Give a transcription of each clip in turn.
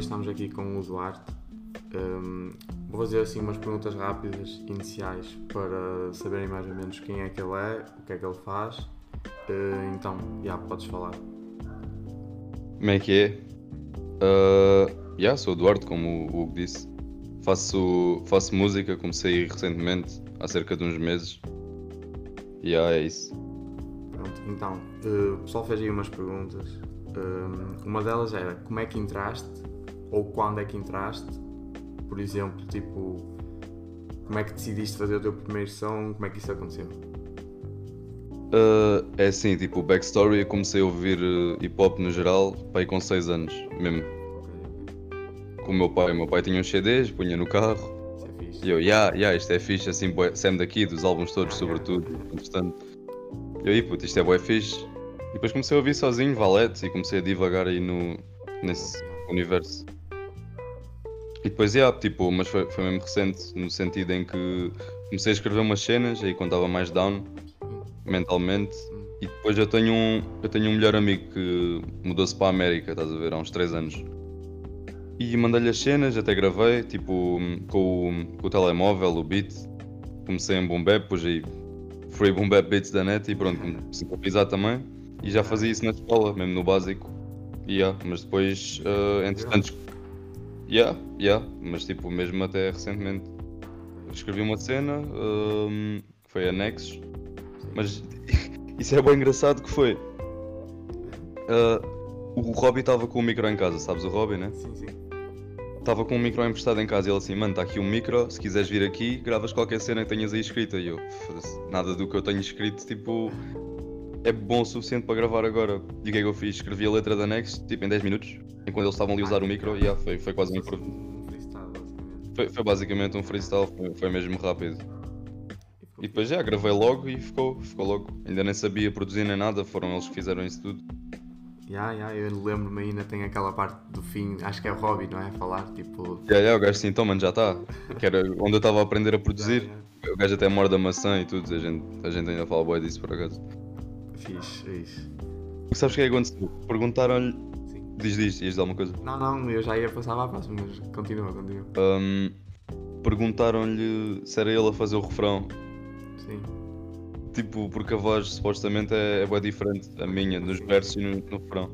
hoje estamos aqui com o Duarte. Um, vou fazer assim umas perguntas rápidas, iniciais, para saberem mais ou menos quem é que ele é, o que é que ele faz. Uh, então, já podes falar. Como é que é? Uh, yeah, sou o Duarte, como o Hugo disse. Faço, faço música, comecei recentemente, há cerca de uns meses. E yeah, é isso. Pronto, então, uh, o pessoal fez aí umas perguntas. Uh, uma delas era como é que entraste ou quando é que entraste? Por exemplo, tipo, como é que decidiste fazer o teu primeiro som? Como é que isso aconteceu? Uh, é assim, tipo, backstory, eu comecei a ouvir hip hop no geral, pai com 6 anos, mesmo. Com o meu pai, o meu pai tinha uns CDs, punha no carro. É fixe. E eu, yeah, yeah, isto é fixe, assim, sempre daqui, dos álbuns todos, sobretudo, entretanto. E eu, "Ih, puto, isto é bué fixe. E depois comecei a ouvir sozinho, Valete, e comecei a divagar aí no, nesse universo. E depois, yeah, tipo, mas foi, foi mesmo recente, no sentido em que comecei a escrever umas cenas, aí quando estava mais down, mentalmente. E depois eu tenho um, eu tenho um melhor amigo que mudou-se para a América, estás a ver, há uns 3 anos. E mandei-lhe as cenas, até gravei, tipo, com, o- com o telemóvel, o beat. Comecei em boom bap, pus aí free boom bap beats da net e pronto, comecei a pisar também. E já fazia isso na escola, mesmo no básico. E yeah, mas depois, uh, entretanto, yeah, yeah, mas tipo, mesmo até recentemente. Escrevi uma cena, um, que foi anexos, mas isso é bem engraçado que foi. uh, o Robbie estava com o micro em casa, sabes o Robbie, né? Sim, sim. Estava com um micro emprestado em casa e ele assim, mano, está aqui um micro, se quiseres vir aqui, gravas qualquer cena que tenhas aí escrita. E eu, "Foda-se, nada do que eu tenho escrito, tipo, é bom o suficiente para gravar agora. E o que é que eu fiz? Escrevi a letra da Next, tipo, em 10 minutos, enquanto eles estavam ali a usar o micro, e yeah, foi, foi quase um improv- freestyle, basicamente. foi, foi basicamente um freestyle, foi, foi mesmo rápido. E depois já gravei logo e ficou, ficou logo. Ainda nem sabia produzir nem nada, foram eles que fizeram isso tudo. Ya, ya, eu lembro-me ainda, tem aquela parte do fim, acho que é o Hobby, não é? Falar, tipo. E aí o gajo assim, então mano, já está. Que era onde eu estava a aprender a produzir. Ya, ya. O gajo até morde a maçã e tudo, a gente, a gente ainda fala boa disso por acaso. Fixe, isso. Sabes o que é que aconteceu? Perguntaram-lhe. Diz, diz, ias dizer alguma coisa? Não, não, eu já ia passar para a próxima, mas continua, continua. Ahm, Perguntaram-lhe se era ele a fazer o refrão. Sim. Tipo, porque a voz supostamente é, é bem diferente, a minha, nos versos e no, no refrão.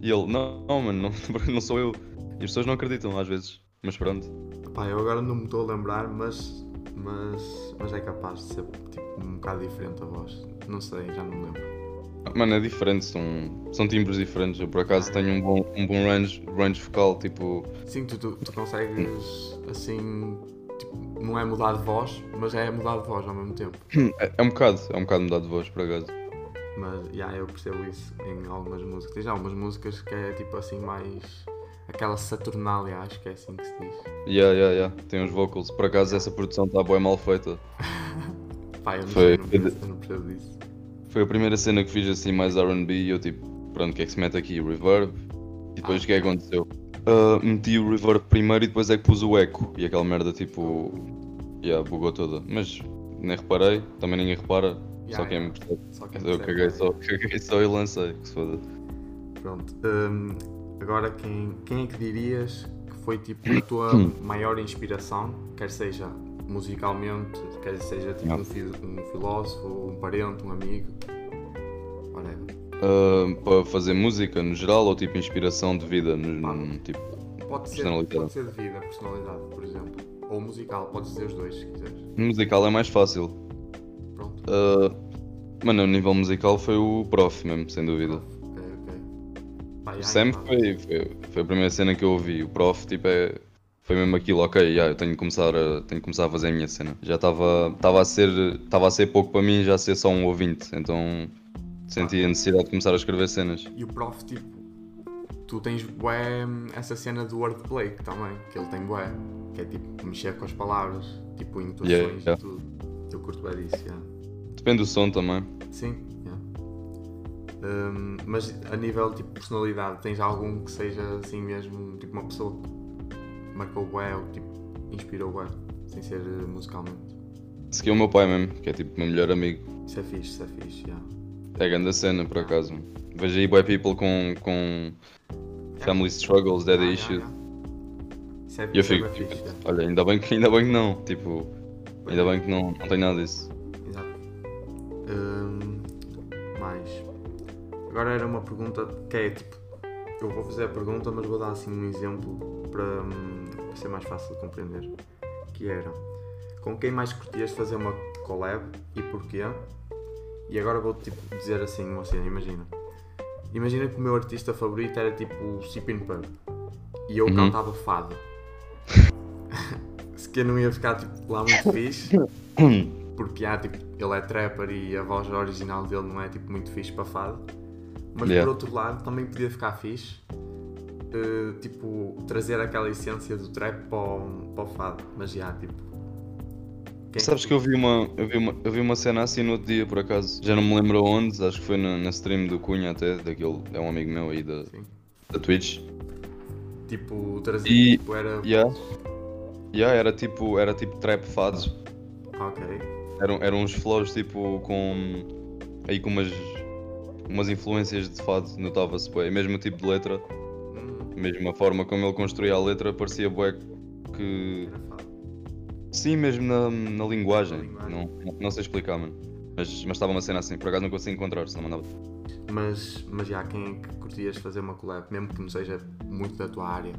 E ele, não, não, mano, não, não sou eu. E as pessoas não acreditam às vezes. Mas pronto. Pá, eu agora não me estou a lembrar, mas. Mas. Mas é capaz de ser tipo, um bocado diferente a voz. Não sei, já não me lembro. Mano, é diferente, são, são timbres diferentes. Eu por acaso tenho um bom, um bom range, range vocal, tipo. Sim, tu, tu, tu consegues assim. Tipo, não é mudar de voz, mas é mudar de voz ao mesmo tempo. É, é um bocado, é um bocado mudar de voz por acaso. Mas já eu percebo isso em algumas músicas. Tens algumas músicas que é tipo assim mais. aquela saturnália, acho que é assim que se diz. Yeah, yeah, yeah. Tem uns vocals. Por acaso essa produção está bem mal feita. Pá, eu não, Foi- sei, não, percebo, eu não percebo disso. Foi a primeira cena que fiz assim mais RB e eu tipo, pronto, o que é que se mete aqui? Reverb. E depois o que é que aconteceu? Ah, meti o reverb primeiro e depois é que pus o eco. E aquela merda tipo. Yeah, bugou toda. Mas nem reparei, também ninguém repara. só Yeah, quem yeah. me percebe. Só quem Eu caguei só, caguei só e lancei, que se foda. Pronto. hum, agora, quem, quem é que dirias que foi tipo a tua maior inspiração? Quer seja musicalmente, quer seja tipo um, fi- um filósofo, um parente, um amigo. Whatever. Ah, para fazer música no geral ou tipo inspiração de vida? No, no- tipo, Pode ser, pode ser de vida, personalidade, por exemplo. Ou musical, podes dizer os dois se quiseres. musical é mais fácil. Pronto. Ah, mano, a nível musical foi o prof mesmo, sem dúvida. Ok, ok. Pá, O já, Sam então. foi, foi, foi a primeira cena que eu ouvi. O prof, tipo, é, foi mesmo aquilo, ok, yeah, eu tenho que começar a, tenho que começar a fazer a minha cena. Já estava estava a ser estava a ser pouco para mim já ser só um ouvinte, então senti a necessidade de começar a escrever cenas. E o prof, tipo, tu tens bué essa cena do wordplay que também, que ele tem bué, que é tipo mexer com as palavras, tipo intuações Yeah, yeah. e tudo. Eu curto bué disso, yeah. Depende do som também. Sim, yeah. Hum, mas a nível tipo personalidade, tens algum que seja assim mesmo, tipo uma pessoa que marcou bué ou tipo inspirou bué, sem ser eh, musicalmente? Segui o meu pai mesmo, que é tipo o meu melhor amigo. Isso é fixe, isso é fixe, yeah. É grande a cena, por acaso. Vejo aí boy people com, com family struggles, daddy Yeah, issues. yeah. Isso é, E eu é fico, tipo, fixe, olha, ainda bem que, ainda bem que não, tipo, ainda bem que não, não tenho nada disso. Exato. Hum, mais. Agora era uma pergunta que é tipo. Eu vou fazer a pergunta, mas vou dar assim um exemplo para, para ser mais fácil de compreender. Que era com quem mais curtias fazer uma collab e porquê? E agora vou tipo dizer assim uma cena, imagina. Imagina que o meu artista favorito era tipo o Sipping Pub e eu Uhum. cantava fado. Se que eu não ia ficar tipo, lá muito fixe porque há, tipo, ele é trapper e a voz original dele não é tipo muito fixe para fado. Mas Yeah. por outro lado também podia ficar fixe, eh, tipo, trazer aquela essência do trap para o, para o fado. Mas já, tipo. quem- Sabes que eu vi, uma, eu, vi uma, eu vi uma cena assim no outro dia, por acaso. Já não me lembro onde, acho que foi na, na stream do Cunha até, daquele, é um amigo meu aí da, Sim. da Twitch. Tipo, trazer. E- Tipo, era. Yeah. Yeah, era tipo, era tipo trap fados. Ok. Eram, eram uns flows tipo com. aí com umas. umas influências de fado, notava-se. E mesmo tipo de letra, mesmo a forma como ele construía a letra, parecia bué que. Sim, mesmo na, na linguagem. Não, não, não sei explicar, mano. Mas, mas estava uma cena assim, por acaso não consigo encontrar, senão mandava. Mas, mas já, quem é que curtias fazer uma collab, mesmo que não seja muito da tua área?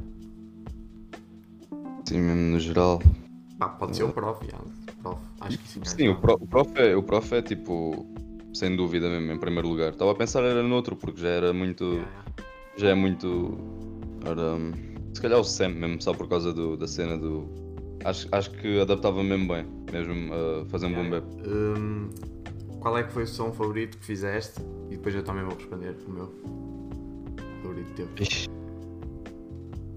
Sim, mesmo no geral. Pode ser o prof, já. Prof. Acho que encaixa. Sim, o, pro, o, prof é, o prof é tipo. sem dúvida mesmo, em primeiro lugar. Estava a pensar era noutro, porque já era muito. Yeah, yeah. já é muito. Ora, se calhar o Sam mesmo, só por causa do, da cena do. Acho, acho que adaptava mesmo bem, mesmo a fazer um boom bap. Hum, qual é que foi o som favorito que fizeste? E depois eu também vou responder o meu favorito teu. Ixi.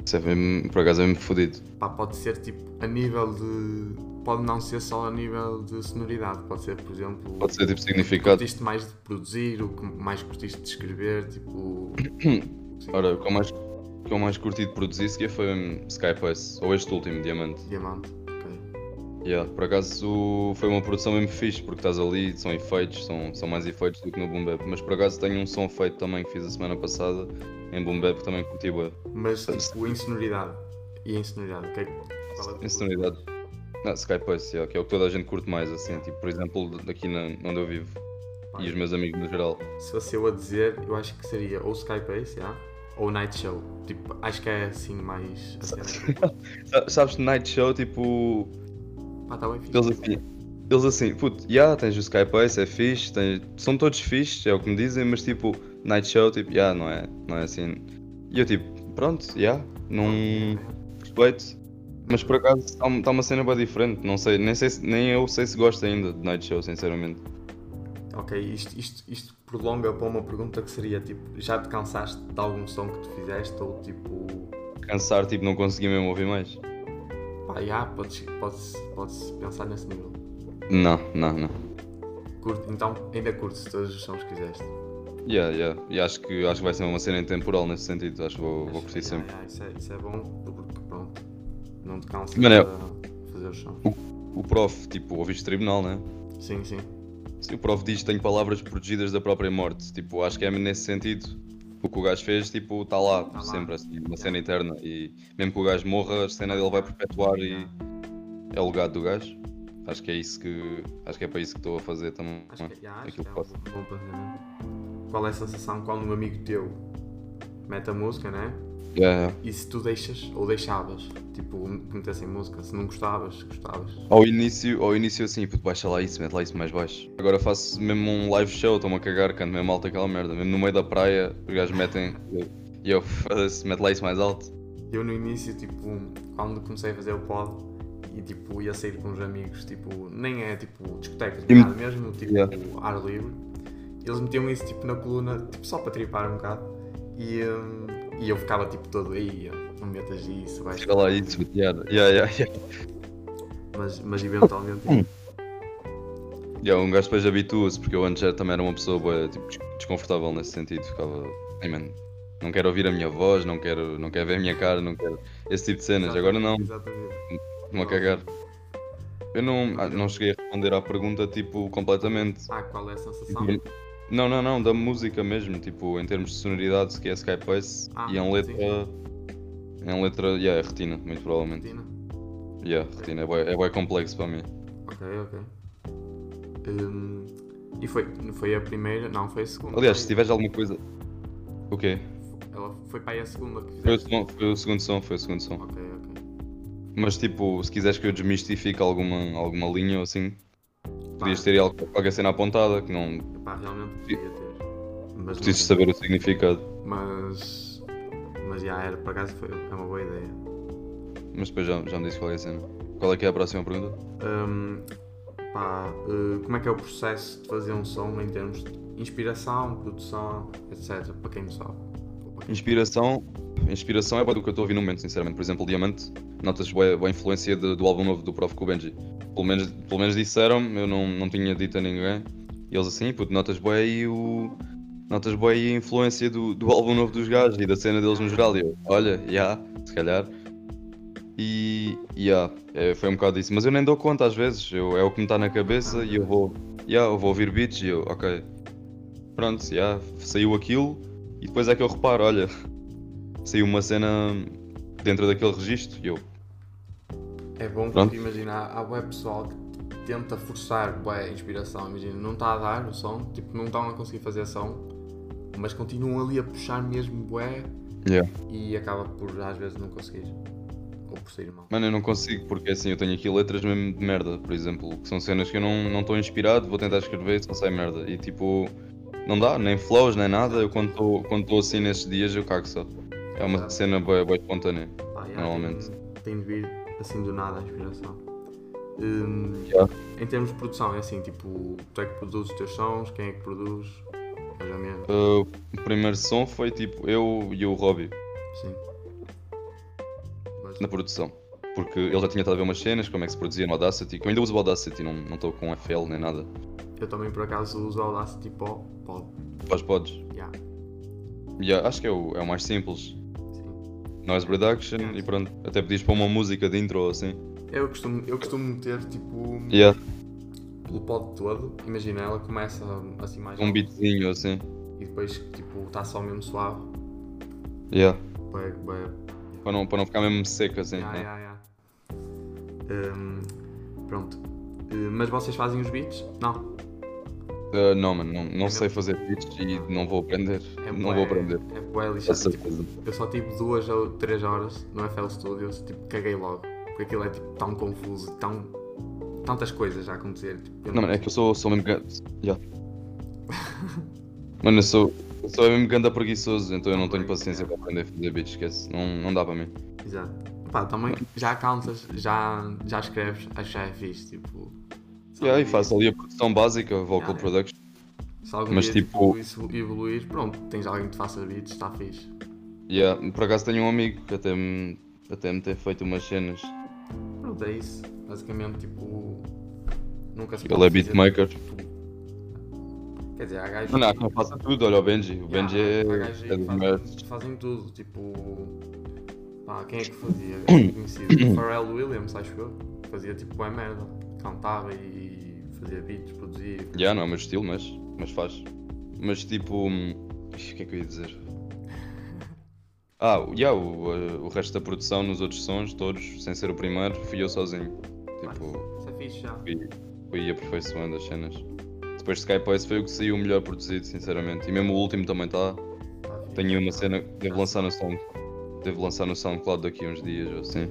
Isso é mesmo, por acaso é mesmo fodido. Pá, pode ser tipo a nível de. Pode não ser só a nível de sonoridade, pode ser, por exemplo, Pode ser tipo o que significado. curtiste mais de produzir, o que mais curtiste de escrever, tipo. sim, Ora, o que eu mais, que eu mais curti de produzir sequer foi um Skypace, ou este último, Diamante. Diamante, ok. Yeah, por acaso foi uma produção mesmo fixe, porque estás ali, são efeitos, são, são mais efeitos do que no Boom Bap. Mas por acaso tenho um som feito também que fiz a semana passada em Boom Bap, também curti bué. Mas tipo, em sonoridade. E em sonoridade, o que é que. É o teu Em sonoridade. Não, Skypace, yeah, que é o que toda a gente curte mais, assim, tipo, por exemplo, daqui na, onde eu vivo Pá, e os meus amigos no geral. Se fosse eu a dizer, eu acho que seria ou Skypace, yeah, ou Night Show. Tipo, acho que é assim mais. Sabes, Night Show, tipo, Pá, está bem fixe. eles assim, eles assim, puto, yeah, tens o Skypace, é fixe, tens, são todos fixes, é o que me dizem, mas tipo, Night Show, tipo, yeah, não é, não é assim. E eu tipo, pronto, yeah, não respeito. Mas por acaso está tá uma cena bem diferente, não sei, nem, sei se- nem eu sei se gosto ainda de Night Show, sinceramente. Ok, isto, isto, isto prolonga para uma pergunta que seria tipo, já te cansaste de algum som que tu fizeste ou tipo. Cansar, tipo, não consegui mesmo ouvir mais. Pá, já, podes, podes, podes pensar nesse nível. Não, não, não. Curte, então ainda curtes todos os sons que fizeste. Yeah, yeah. E acho que, acho que vai ser uma cena intemporal nesse sentido, acho que vou, vou curtir Já, sempre. já, isso, é, isso é bom porque pronto. Não te cansas eu- a fazer o som. O prof, tipo, ouviste tribunal, né? Sim, sim. Se o prof diz que tem palavras protegidas da própria morte, tipo, acho que é nesse sentido. O que o gajo fez, tipo, está lá, Tá lá. sempre assim, uma cena eterna. E mesmo que o gajo morra, a cena dele vai perpetuar e é o legado do gajo. Acho que é isso que. Acho que é para isso que estou a fazer também. Acho que, já, acho Aquilo que é que um faço. bom pensamento. Qual é a sensação quando um amigo teu mete a música, né? Yeah. E se tu deixas ou deixavas, tipo, que metessem música, se não gostavas, gostavas. Ao início, ao início assim, puto, baixa lá isso, mete lá isso mais baixo. Agora faço mesmo um live show, estou-me a cagar, canto mesmo alto aquela merda. Mesmo no meio da praia, os gajos metem. E eu, foda-se, mete lá isso mais alto. Eu no início, tipo, quando comecei a fazer o pod e tipo, ia sair com uns amigos, tipo, nem é tipo discotecas, nem nada, mesmo tipo Yeah. ar livre, eles metiam isso tipo na coluna, tipo, só para tripar um bocado. E, hum, e eu ficava tipo todo aí, não metas isso, vais. Chega lá isso, yeah, yeah, yeah, yeah. Mas, mas eventualmente. Hum. Yeah, um gajo depois habitua-se, porque eu antes também era uma pessoa tipo, des- desconfortável nesse sentido. Ficava, hey man, não quero ouvir a minha voz, não quero, não quero ver a minha cara, não quero esse tipo de cenas. Agora não, Exatamente. estou-me a cagar. Eu não, ah, não cheguei a responder à pergunta tipo completamente. Ah, qual é a sensação? Não, não, não, da música mesmo, tipo, em termos de sonoridade, que é Skypace, Ah, e em letra. Em letra, yeah, é retina, muito provavelmente. Retina? Yeah, retina, é bué, é bué complexo para mim. Ok, ok. Hum, e foi, foi a primeira? Não, foi a segunda. Aliás, se foi, tiveres alguma coisa. O quê? Ela foi para aí a segunda que Foi o, fizeste. som- foi o segundo som, foi o segundo som. Ok, ok. Mas tipo, se quiseres que eu desmistifique alguma, alguma linha ou assim, podias ter al- qualquer cena apontada que não Pá, realmente podia ter. Mas, preciso saber o significado. mas, mas já era, por acaso foi, é uma boa ideia. Mas depois já, já me disse qual é a cena. Qual é que é a próxima pergunta? Hum, pá, eh, como é que é o processo de fazer um som em termos de inspiração, produção, etc. Para quem não sabe. Inspiração. Inspiração é do que eu estou a ouvir no momento, sinceramente. Por exemplo, Diamante, notas boa, boa influência de- do álbum novo do Prof com o Benji. Pelo menos, pelo menos disseram-me, eu não, não tinha dito a ninguém. E eles assim, puto, notas boa aí o. Notas boa aí a influência do, do álbum novo dos gajos e da cena deles no geral. E eu, olha, já, se calhar. E, já, é, foi um bocado isso. Mas eu nem dou conta às vezes, eu, é o que me está na cabeça e eu vou, já, eu vou ouvir beats e eu, ok. Pronto, já, saiu aquilo e depois é que eu reparo, olha, saiu uma cena dentro daquele registro e eu, É bom Pronto. porque imagina, há web pessoal que tenta forçar bué, a inspiração, imagina, não está a dar o som, tipo, não estão a conseguir fazer som, mas continuam ali a puxar mesmo bué yeah. e acaba por às vezes não conseguir. Ou por sair mal. Mano, eu não consigo porque assim eu tenho aqui letras mesmo de merda, por exemplo, que são cenas que eu não não estou inspirado, vou tentar escrever e só sai merda. E tipo, não dá, nem flows, nem nada. Eu quando estou quando assim nesses dias eu cago só. É uma cena boa, boa espontânea. Pá, já, Normalmente. Tem, tem de vir assim do nada a inspiração. Hum, Já. Em termos de produção, é assim, tipo, tu é que produz os teus sons, quem é que produz. Uh, o primeiro som foi tipo eu e o Robbie Sim. Mas, na produção. Porque ele já tinha estado a ver umas cenas, como é que se produzia no Audacity, eu ainda uso o Audacity, não estou com FL nem nada. Eu também por acaso uso o Audacity pode, Faz pods. já, Yeah, acho que é o, é o mais simples. sim. Noise reduction e pronto. Até pedias para uma música de intro ou assim. Eu costumo, eu costumo meter, tipo, Yeah, pelo pod todo, imagina, ela começa assim mais um alto beatzinho assim. e depois, tipo, está só mesmo suave, Yeah. bué, Para não, para não ficar mesmo seco assim. Ya, né? ya, ya. Hum, pronto. Uh, mas vocês fazem os beats? Não. Uh, não, mano, não, não É sei mesmo? fazer beats e não vou aprender. É não bué- vou aprender. É bué lixado. Tipo, certeza. eu só tive duas ou três horas no FL Studios, tipo, caguei logo. Porque aquilo é tipo, tão confuso, tão. tantas coisas a acontecer. Tipo, eu Não, mano, é que eu sou, sou mesmo. Yeah. mano, eu sou, eu sou mesmo ganda preguiçoso, então eu não tenho paciência para aprender a fazer beats, esquece. Não, não dá para mim. Exato. Pá, também já cantas, já, já escreves, acho que já é fixe, tipo. Yeah, e faço ali a produção básica, vocal Yeah, production. Se algum mas dia tipo- isso evoluir, pronto, tens alguém que te faça beats, está fixe. Yeah. Por acaso tenho um amigo que até me, até me tem feito umas cenas. Pronto, é isso. Basicamente, tipo. Nunca se Ele é beatmaker. Quer dizer, há gajos. Não, não, que não faça tudo, olha o Benji. O Yeah, Benji é, é fazem, fazem tudo. Tipo. Pá, quem é que fazia? É conhecido. Pharrell Williams, acho eu. Fazia tipo boa merda. Cantava e fazia beats, produzia. Já, não é o meu estilo, mas, mas faz. Mas tipo. hum, O que é que eu ia dizer? Ah, yeah, o, eh, o resto da produção nos outros sons, todos, sem ser o primeiro, fui eu sozinho. Tipo, Isso é fixe já. fui, fui aperfeiçoando as cenas. Depois de Skypace foi o que saiu melhor produzido, sinceramente. E mesmo o último também está. Tá. Tenho uma cena que devo lançar no Sound. Devo lançar no SoundCloud daqui a uns dias ou assim.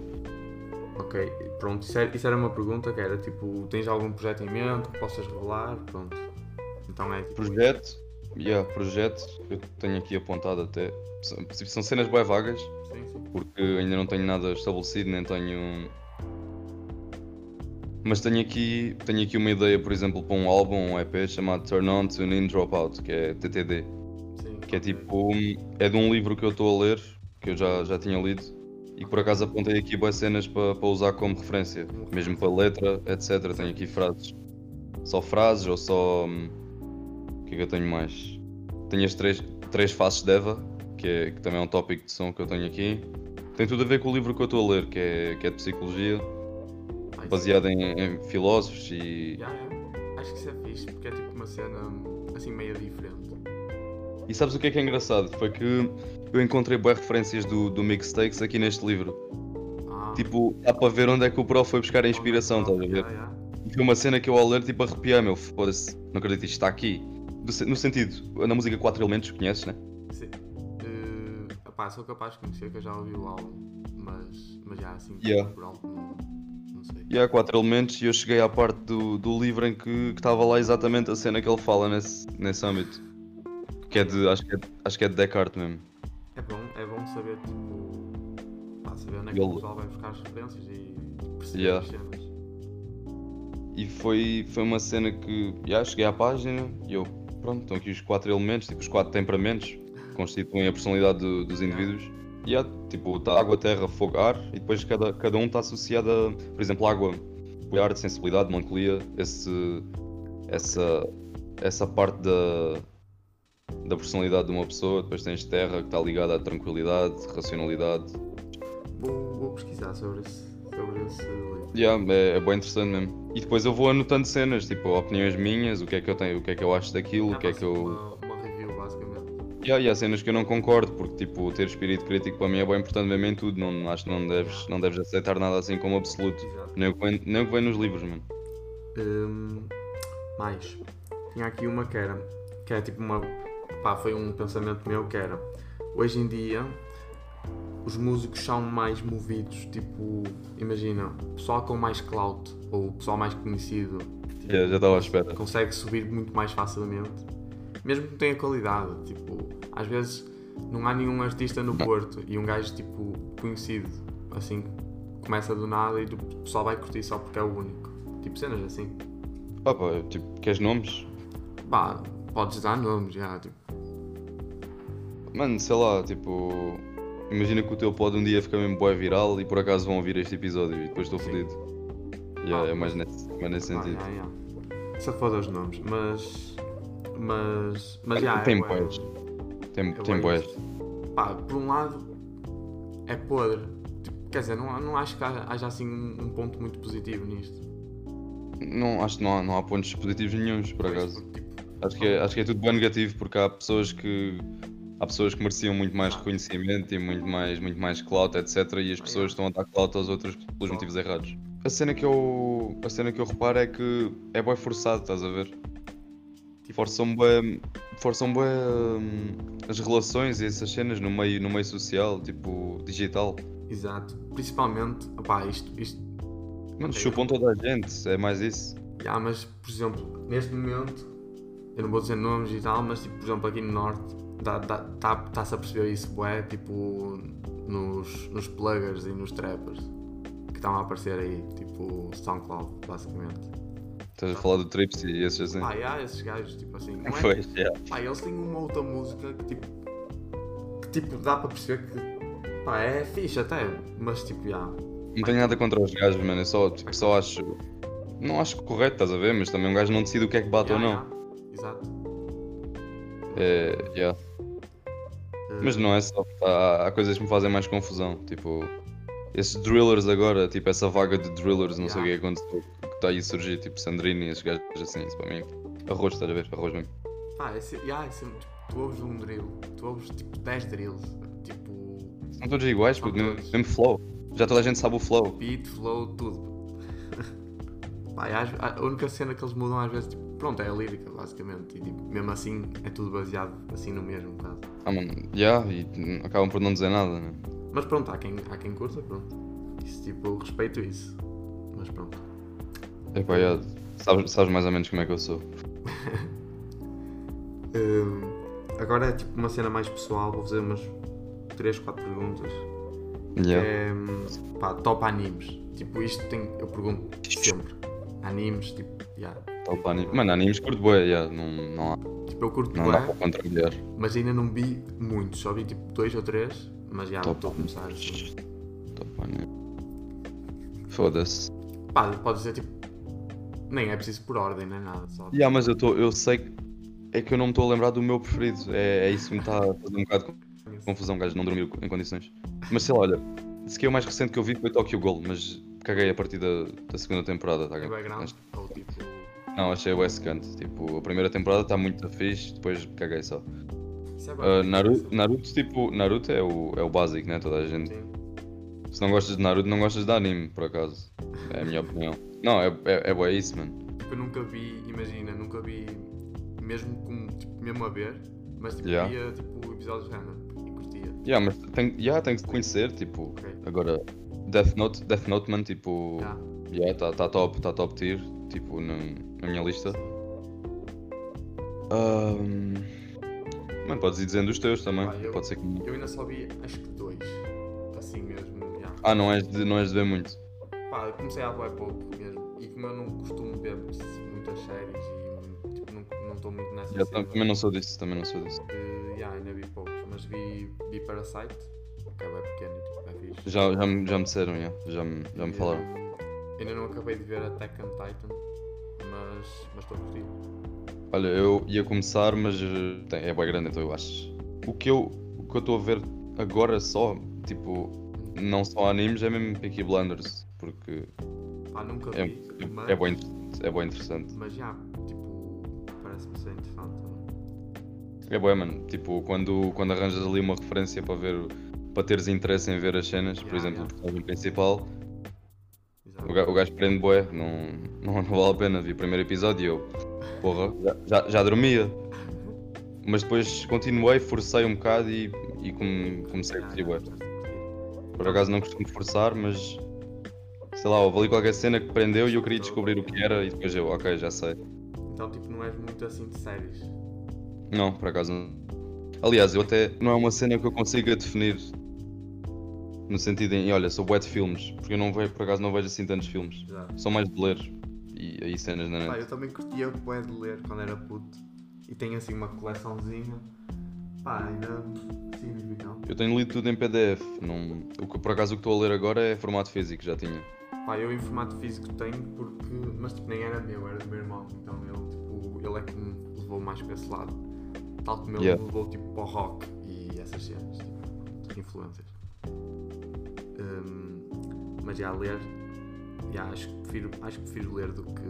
Ok, pronto, isso era, isso era uma pergunta que era tipo, tens algum projeto em mente que possas revelar? Pronto. Então é tipo. Projeto, yeah, projeto, eu tenho aqui apontado até. São, são cenas bem vagas, Sim, sim. porque ainda não tenho nada estabelecido, nem tenho. Mas tenho aqui, tenho aqui uma ideia, por exemplo, para um álbum, um EP chamado Turn On to In Dropout, que é TTD. sim Que é tipo. É de um livro que eu estou a ler, que eu já, já tinha lido, e por acaso apontei aqui boas cenas para, para usar como referência, mesmo para letra, etc. Tenho aqui frases. Só frases ou só. hum, O que é que eu tenho mais? Tenho as três, três faces de Eva, que, é, que também é um tópico de som que eu tenho aqui. Tem tudo a ver com o livro que eu estou a ler, que é, que é de psicologia, baseado em, em filósofos e. Yeah, yeah. Acho que isso é fixe, porque é tipo uma cena. A assim meio diferente. E sabes o que é que é engraçado? Foi que eu encontrei boas referências do, do Mixtakes aqui neste livro. Ah, Tipo, dá para ver onde é que o Pro foi buscar a inspiração, estás a ver? Yeah, yeah. E foi uma cena que eu ao ler, tipo, arrepiei, meu, foda-se, não acredito, isto está aqui. Do no sentido, na música Quatro Elementos, conheces, né? Sim. Epá, sou capaz de conhecer que eu já ouvi o álbum, mas, mas já assim, Yeah. por alto, não, não sei. E há quatro elementos e eu cheguei à parte do, do livro em que estava lá exatamente a cena que ele fala nesse, nesse âmbito. Que é de, acho que é, acho que é de Descartes mesmo. É bom, é bom saber, tipo, pá, saber onde é que o Ele- pessoal vai buscar as referências e perceber Yeah. as cenas. E foi, foi uma cena que, já, cheguei à página e eu, pronto, estão aqui os quatro elementos, tipo, os quatro temperamentos que constituem a personalidade do- dos indivíduos. E há, tipo, tá água, terra, fogo, ar, e depois cada, cada um está associado a, por exemplo, água, ar de sensibilidade, melancolia, esse, essa, essa parte da, da personalidade de uma pessoa. Depois tens terra, que está ligada à tranquilidade, racionalidade. Vou, vou pesquisar sobre esse, sobre esse livro. Yeah, é, é bem interessante mesmo. E depois eu vou anotando cenas, tipo, opiniões minhas, o que é que eu tenho, o que é que eu acho daquilo, o que é que eu. Uma, uma review, basicamente. Yeah, e há cenas que eu não concordo, porque tipo, ter espírito crítico para mim é bem importante mesmo em tudo. Não, acho que não deves, não deves aceitar nada assim como absoluto. Exato. Nem o que vem, nem o que vem nos livros, mano. Hum, mais. Tinha aqui uma que era. Que é tipo uma. Pá, foi um pensamento meu que era. Hoje em dia, os músicos são mais movidos. Tipo, imagina, o pessoal com mais clout ou o pessoal mais conhecido. tipo, Yeah, já estava à espera. Consegue subir muito mais facilmente. Mesmo que não tenha qualidade. Tipo, às vezes não há nenhum artista no Porto e um gajo tipo conhecido. Assim, começa do nada e o pessoal vai curtir só porque é o único. Tipo, cenas assim. Ah, pá, tipo, queres nomes? Pá, podes dar nomes, já, tipo. Mano, sei lá, tipo. Imagina que o teu pod um dia fica mesmo bué viral e por acaso vão ouvir este episódio e depois estou fodido. Yeah, Ah, é mais nesse, mais nesse Ah, sentido. já, já. Se foda os nomes, mas. Mas. Mas já. tem é, bué- boés. Tem, é tem boés. Pá, por um lado, é podre. Tipo, quer dizer, não, não acho que haja, assim um, ponto muito positivo nisto. Não, acho que não há, não há pontos positivos nenhuns, por Pois, acaso. porque, tipo, Acho que, é, acho que é tudo bem negativo porque há pessoas que há pessoas que mereciam muito mais reconhecimento e muito mais, muito mais clout, etc. E as pessoas estão a dar clout aos outros pelos motivos errados. A cena que eu, a cena que eu reparo é que é bem forçado, estás a ver? tipo, Forçam bem, forçam bem hum, as relações e essas cenas no meio, no meio social, tipo digital. Exato. Principalmente, opá, isto, isto Mano, chupam toda a gente, é mais isso. Já, mas, por exemplo, neste momento, eu não vou dizer nomes e tal, mas, tipo, por exemplo, aqui no Norte, está-se tá, tá, a perceber isso, bué, tipo, nos, nos pluggers e nos trappers que estão a aparecer aí, tipo, SoundCloud, basicamente. Estás a falar do Trips e esses assim. E há esses gajos, tipo assim, não é? Pois, yeah. Pá, eles têm uma outra música que, tipo, que, tipo, dá para perceber que, pá, é fixe até, mas, tipo, já, Não tenho nada contra os gajos, mano. Eu só, tipo, só acho. Não acho correto, estás a ver? Mas também um gajo não decide o que é que bate já, ou não. Exato. É, yeah. Eh, Mas não é só. Há, há coisas que me fazem mais confusão. Tipo, esses drillers agora, tipo, essa vaga de drillers, não sei o que é que aconteceu, que está aí a surgir, tipo, Sandrini, esses gajos assim, isso para mim. Arroz, estás a ver? Arroz mesmo. Pá, esse, yeah, esse, tipo, tu ouves um drill, tu ouves tipo 10 drills, tipo São todos iguais, São mesmo, todos. mesmo flow. Já toda a gente sabe o flow. beat, flow, tudo. Pá, a única cena que eles mudam às vezes, tipo, pronto, é a lírica, basicamente. E tipo, mesmo assim é tudo baseado assim no mesmo caso. Ah, mano, yeah, e acabam por não dizer nada, né? Mas pronto, há quem, há quem curta, pronto. Isso tipo, respeito isso. Mas pronto. Epá, yeah, sabes, sabes mais ou menos como é que eu sou. Hum, agora é tipo uma cena mais pessoal, vou fazer umas 3, 4 perguntas. Yeah. É, hum, pá, top animes. Tipo, isto tem, eu pergunto sempre. Animes, tipo, yeah. Top anime. Mano, animes curto bué, yeah, não, não, há, Tipo, eu curto não dá bué, para contrariar. mas ainda não vi muitos, só vi tipo dois ou três, mas já Top estou a começar assim. Top anime. Foda-se. Pá, pode dizer tipo. Nem é preciso por ordem, nem nada, só. Yeah, mas eu, tô, eu sei que é que eu não me estou a lembrar do meu preferido. É, é isso que me está a fazer um bocado de confusão, gajo, não dormir em condições. Mas sei lá, olha, se que é o mais recente que eu vi foi Tokyo Ghoul, mas caguei a partir da, da segunda temporada, tá É ligado? background, Mas- ou tipo. Não, achei o secante. Tipo, a primeira temporada está muito fixe, depois caguei só. Isso é Uh, bom. Naruto, Naruto, tipo, Naruto é o, é o básico, né? Toda a gente. Sim. Se não gostas de Naruto, não gostas de anime, por acaso. É a minha opinião. Não, é, é, é bué isso, mano. Tipo, eu nunca vi, imagina, nunca vi, mesmo como, tipo, mesmo a ver, mas tipo, Yeah. via tipo episódios random e curtia. Yeah, mas tem, yeah, tem que conhecer, tipo. Ok. Agora, Death Note, Death Note, mano, tipo. Yeah. Yeah, tá, tá top, tá top tier, tipo, na, na minha lista. Ahm, Mano, podes ir dizendo os teus também. Pá, eu- Pode ser que. Eu ainda só vi, acho que dois, assim mesmo, yeah. Ah, não és, de, não és de ver muito. Pá, eu comecei há bué pouco mesmo, e como eu não costumo ver muitas séries e tipo, não estou muito nessa Yeah, cena também não sou disso, também não sou disso. de- yeah, ainda vi poucos, mas vi, vi Parasite, que é bem pequeno e tipo, é fixe. Já, já, me- já me disseram, yeah, já, me, já me falaram. Ainda não acabei de ver Attack on Titan, mas mas estou a curtir. Olha, eu ia começar, mas eh, tem- é bem grande, então eu acho. O que eu o que eu estou a ver agora só, tipo, não só animes, é mesmo Peaky Blinders, porque Pá, nunca é, vi, mas, é, bem, interessante, é bem interessante. mas já, tipo, parece-me ser interessante também. É bem, mano, tipo, quando, quando arranjas ali uma referência para ver, para teres interesse em ver as cenas, por Yeah, exemplo, yeah. o personagem principal. O ga- o gajo prende bué, não, não, não vale a pena. Vi o primeiro episódio e eu, porra, já, já, dormia. Mas depois continuei, forcei um bocado e, e come- comecei a curtir curtir. Por acaso não costumo forçar, mas sei lá, houve ali qualquer cena que prendeu e eu queria descobrir o que era e depois eu, ok, já sei. Então, tipo, não és muito assim de séries. Não, por acaso não. Aliás, eu até não é uma cena que eu consiga definir no sentido em, olha, sou bué de filmes, porque eu não vejo, por acaso não vejo assim tantos filmes. Exato. Sou mais de ler e aí cenas na Pá, net. eu também curtia bué de ler quando era puto. E tenho assim uma coleçãozinha. Pá, ainda significante. Eu tenho lido tudo em PDF. Não... O que, por acaso o que estou a ler agora é formato físico, já tinha. Pá, eu em formato físico tenho porque. Mas tipo, nem era meu, era do meu irmão. Então ele, tipo, ele é que me levou mais para esse lado. Tal como ele Yeah. me levou tipo para o rock e essas cenas, tipo, influências. Hum, mas já ler, já, acho, que prefiro, acho que prefiro ler do que.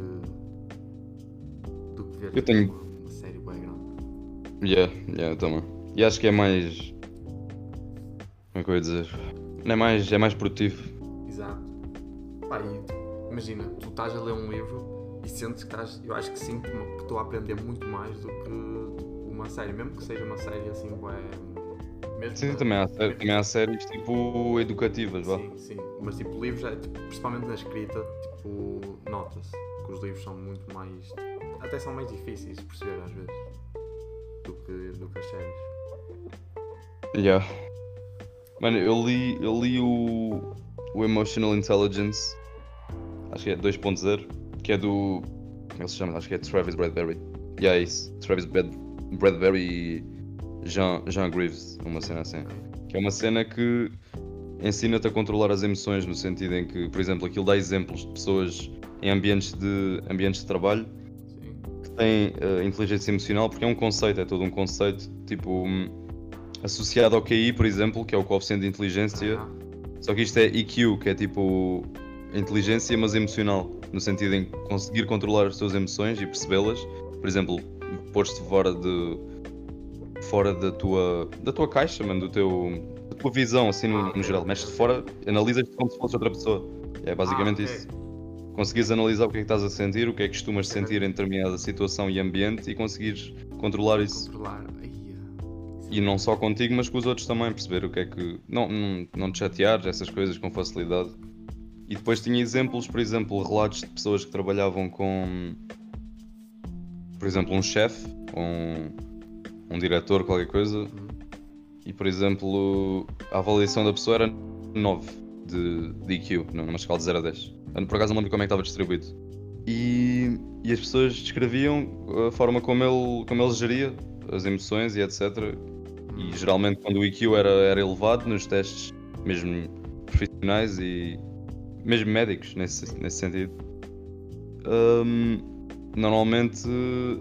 do que ver Eu tenho- uma, série bem grande. Yeah, yeah, também. E acho que é mais. Como é que eu ia dizer? Não é mais, é mais produtivo. Exato. Pá, e imagina, tu estás a ler um livro e sentes que estás. Eu acho que sinto que estou a aprender muito mais do que uma série, mesmo que seja uma série assim, bué, mesmo Sim, também há, sé- também há séries tipo educativas, vá. Sim, sim. Mas tipo, livros, é, tipo, principalmente na escrita, tipo, nota-se que os livros são muito mais. até são mais difíceis de perceber às vezes do que, do que as séries. Yeah. Mano, eu li, eu li o, o Emotional Intelligence, acho que é 2.0, que é do. Como é que se chama? Acho que é Travis Bradbury. Yeah, é isso. Travis Brad, Bradbury Jean, Jean Greaves, uma cena assim. Que é uma cena que ensina-te a controlar as emoções, no sentido em que, por exemplo, aquilo dá exemplos de pessoas em ambientes de, ambientes de trabalho Sim. que têm eh, inteligência emocional, porque é um conceito, é todo um conceito, tipo, hum, associado ao QI, por exemplo, que é o coeficiente de inteligência, Ah, só que isto é EQ, que é tipo inteligência, mas emocional, no sentido em conseguir controlar as tuas emoções e percebê-las. Por exemplo, pôr-te fora de fora da tua da tua caixa, mano, do teu da tua visão, assim no, Ah, no geral. Mexes-te fora, analisas-te como se fosse outra pessoa. É basicamente ah, ok. isso. Conseguires analisar o que é que estás a sentir, o que é que costumas sentir em determinada situação e ambiente e conseguires controlar isso. Controlar. Ai, E não só contigo, mas com os outros também, perceber o que é que. Não, não, não te chateares, essas coisas com facilidade. E depois tinha exemplos, por exemplo, relatos de pessoas que trabalhavam com. Por exemplo, um chefe, um, um diretor, qualquer coisa, e por exemplo, a avaliação da pessoa era 9 de, de IQ, numa escala de 0 a 10. Eu, Por acaso não lembro como é que estava distribuído. E, e as pessoas descreviam a forma como ele, como ele geria as emoções e etc. E geralmente quando o IQ era, era elevado nos testes, mesmo profissionais e mesmo médicos nesse, nesse sentido, hum, normalmente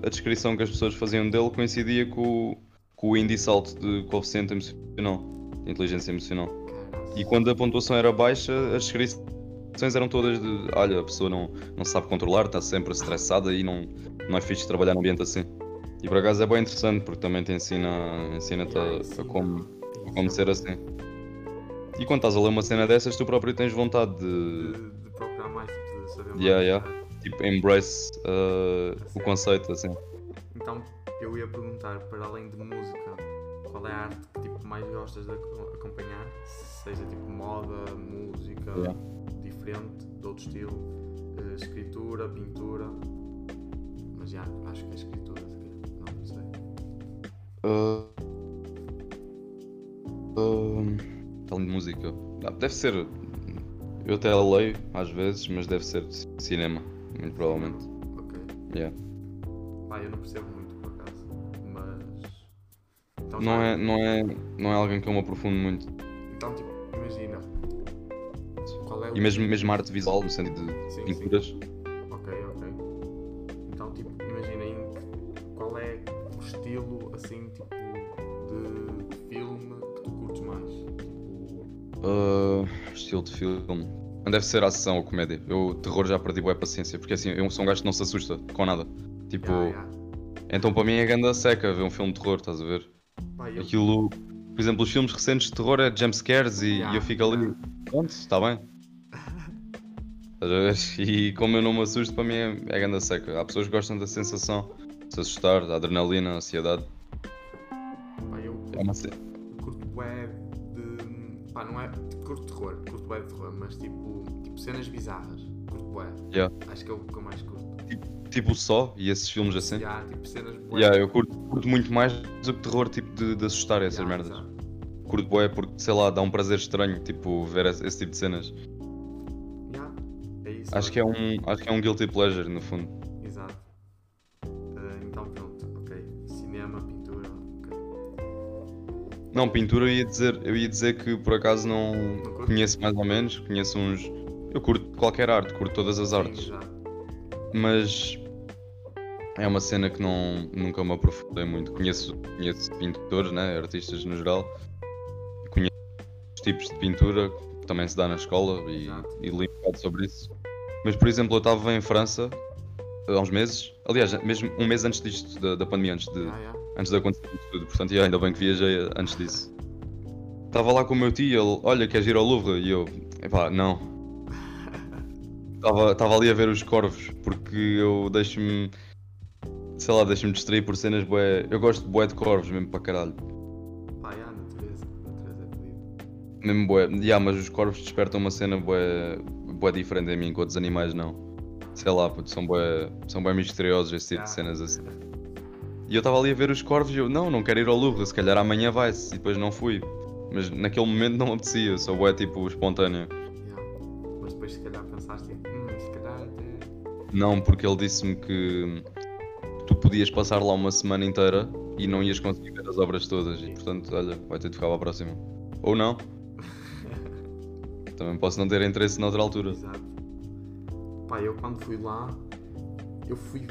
a descrição que as pessoas faziam dele coincidia com, o- com o índice alto de coeficiente emocional, de inteligência emocional. E quando a pontuação era baixa, as descrições eram todas de olha, a pessoa não, não sabe controlar, está sempre estressada e não, não é fixe trabalhar num ambiente assim. E por acaso é bem interessante porque também te ensina, ensina-te a, a como, a como ser assim. E quando estás a ler uma cena dessas, tu próprio tens vontade de. De, de procurar mais, de saber mais. Yeah, yeah. Tipo, embrace uh, o conceito, assim. Então, eu ia perguntar, para além de música, qual é a arte que tipo, mais gostas de aco- acompanhar? Seja tipo moda, música, Yeah. diferente, de outro estilo, eh, escritura, pintura. Mas já, acho que é escritura, se calhar. não, não sei. Uh, uh, Tal de música. Ah, deve ser. Eu até leio às vezes, mas deve ser cinema, muito provavelmente. Ok. Yeah. Pá, eu não percebo muito por acaso, mas. Então, Não é, não, é, não é alguém que eu me aprofundo muito. Então, tipo, imagina. Qual é o. E mesmo, mesmo arte visual, no sentido de Sim, pinturas. sim. Ok, ok. Então, tipo, imagina em qual é o estilo, assim, tipo, de filme que tu curtes mais? Tipo, Uh, estilo de filme. Não deve ser ação ou comédia. Eu, terror, já perdi boa paciência. Porque assim, eu sou um gajo que não se assusta com nada. Tipo, yeah, yeah. então para mim é ganda seca ver um filme de terror, estás a ver? Pá, eu, Aquilo, por exemplo, os filmes recentes de terror é jumpscares e, Yeah, e eu fico ali, pronto, está bem. Estás a ver? E como eu não me assusto, para mim é, é ganda seca. Há pessoas que gostam da sensação de se assustar, da adrenalina, ansiedade. pá, eu É uma cena. curto de. Pá, não é. Tipo, curto terror, curto de terror, mas tipo, tipo cenas bizarras. Curto bué. Yeah. Acho que é o que eu mais curto. Tipo só, e esses filmes assim. Yeah, tipo, cenas. Yeah, eu curto, curto muito mais do que terror, tipo de, de assustar essas Yeah, merdas. exato. Curto bué porque, sei lá, dá um prazer estranho, tipo, ver esse, esse tipo de cenas. Yeah, é isso. Acho que é um, acho que é um guilty pleasure, no fundo. Exato. Eh, então pronto, ok. Cinema, pintura. Não, pintura eu ia dizer, eu ia dizer que por acaso não curto? conheço mais ou menos, conheço uns. Eu curto qualquer arte, curto todas as Sim, artes, exato. mas é uma cena que não, nunca me aprofundei muito. Conheço, conheço pintores, né, artistas no geral, conheço os tipos de pintura que também se dá na escola e, Exato. e li um bocado sobre isso. Mas por exemplo, eu estava em França há uns meses, aliás, mesmo um mês antes disto, da, da pandemia, antes de, Yeah, yeah. Antes de acontecer tudo. Portanto, yeah, ainda bem que viajei antes disso. Estava lá com o meu tio, ele, olha, queres ir ao Louvre? E eu, epá, não. Estava ali a ver os corvos, porque eu deixo-me, sei lá, deixo-me distrair por cenas bué. Eu gosto de bué de corvos, mesmo para caralho. Pá, yeah, natureza. Natureza é feliz. Mesmo bué. Yeah, mas os corvos despertam uma cena bué, bué diferente em mim, enquanto os animais não. Sei lá, puto, são bué, são bué misteriosos esse tipo de Yeah. cenas assim. E eu estava ali a ver os corvos e eu, não, não quero ir ao Louvre, se calhar amanhã vai-se. E depois não fui. Mas naquele momento não apetecia, sou bué tipo espontâneo. Yeah. Mas depois se calhar pensaste, hum, se calhar até. Não, porque ele disse-me que tu podias passar lá uma semana inteira e não ias conseguir ver as obras todas. E portanto, olha, vai ter de ficar para a próxima. Ou não. Também posso não ter interesse noutra altura. Exato. Pá, eu quando fui lá, eu fui.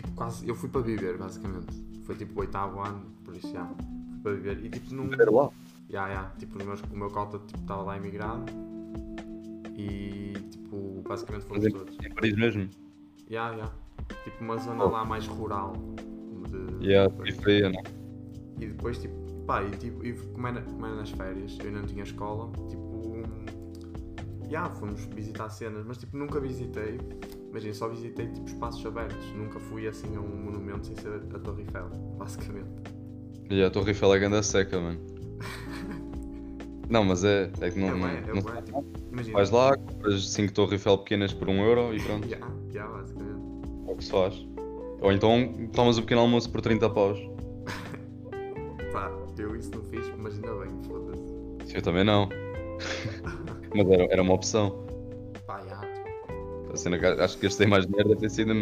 Tipo, quase. Eu fui para viver, basicamente. Foi tipo o oitavo ano, por isso já. Fui para viver. E tipo, lá. Ya, ya, tipo, os meus, o meu cota tipo, estava lá imigrado e tipo, basicamente fomos Mas todos. Em Paris mesmo. Ya, ya. Tipo uma zona lá mais rural. De, E a de- não? E depois tipo, pá, e, tipo, e como, era, como era nas férias, eu não tinha escola, tipo. Ya, fomos visitar cenas, mas tipo nunca visitei. Imagina, só visitei tipo espaços abertos. Nunca fui assim a um monumento sem ser a Torre Eiffel, basicamente. E a Torre Eiffel é ganda seca, mano. Não, mas é, é que não, é, não, é, não bué, tipo, imagina. vais lá, compras 5 Torre Eiffel pequenas por 1 um euro e pronto, Ya, ya, basicamente. é o que se faz. Ou então tomas o pequeno almoço por 30 paus. Pá, eu isso não fiz, mas ainda bem, foda-se. Eu também não. mas era, era uma opção. A cena que acho que gastei mais dinheiro deve ter sido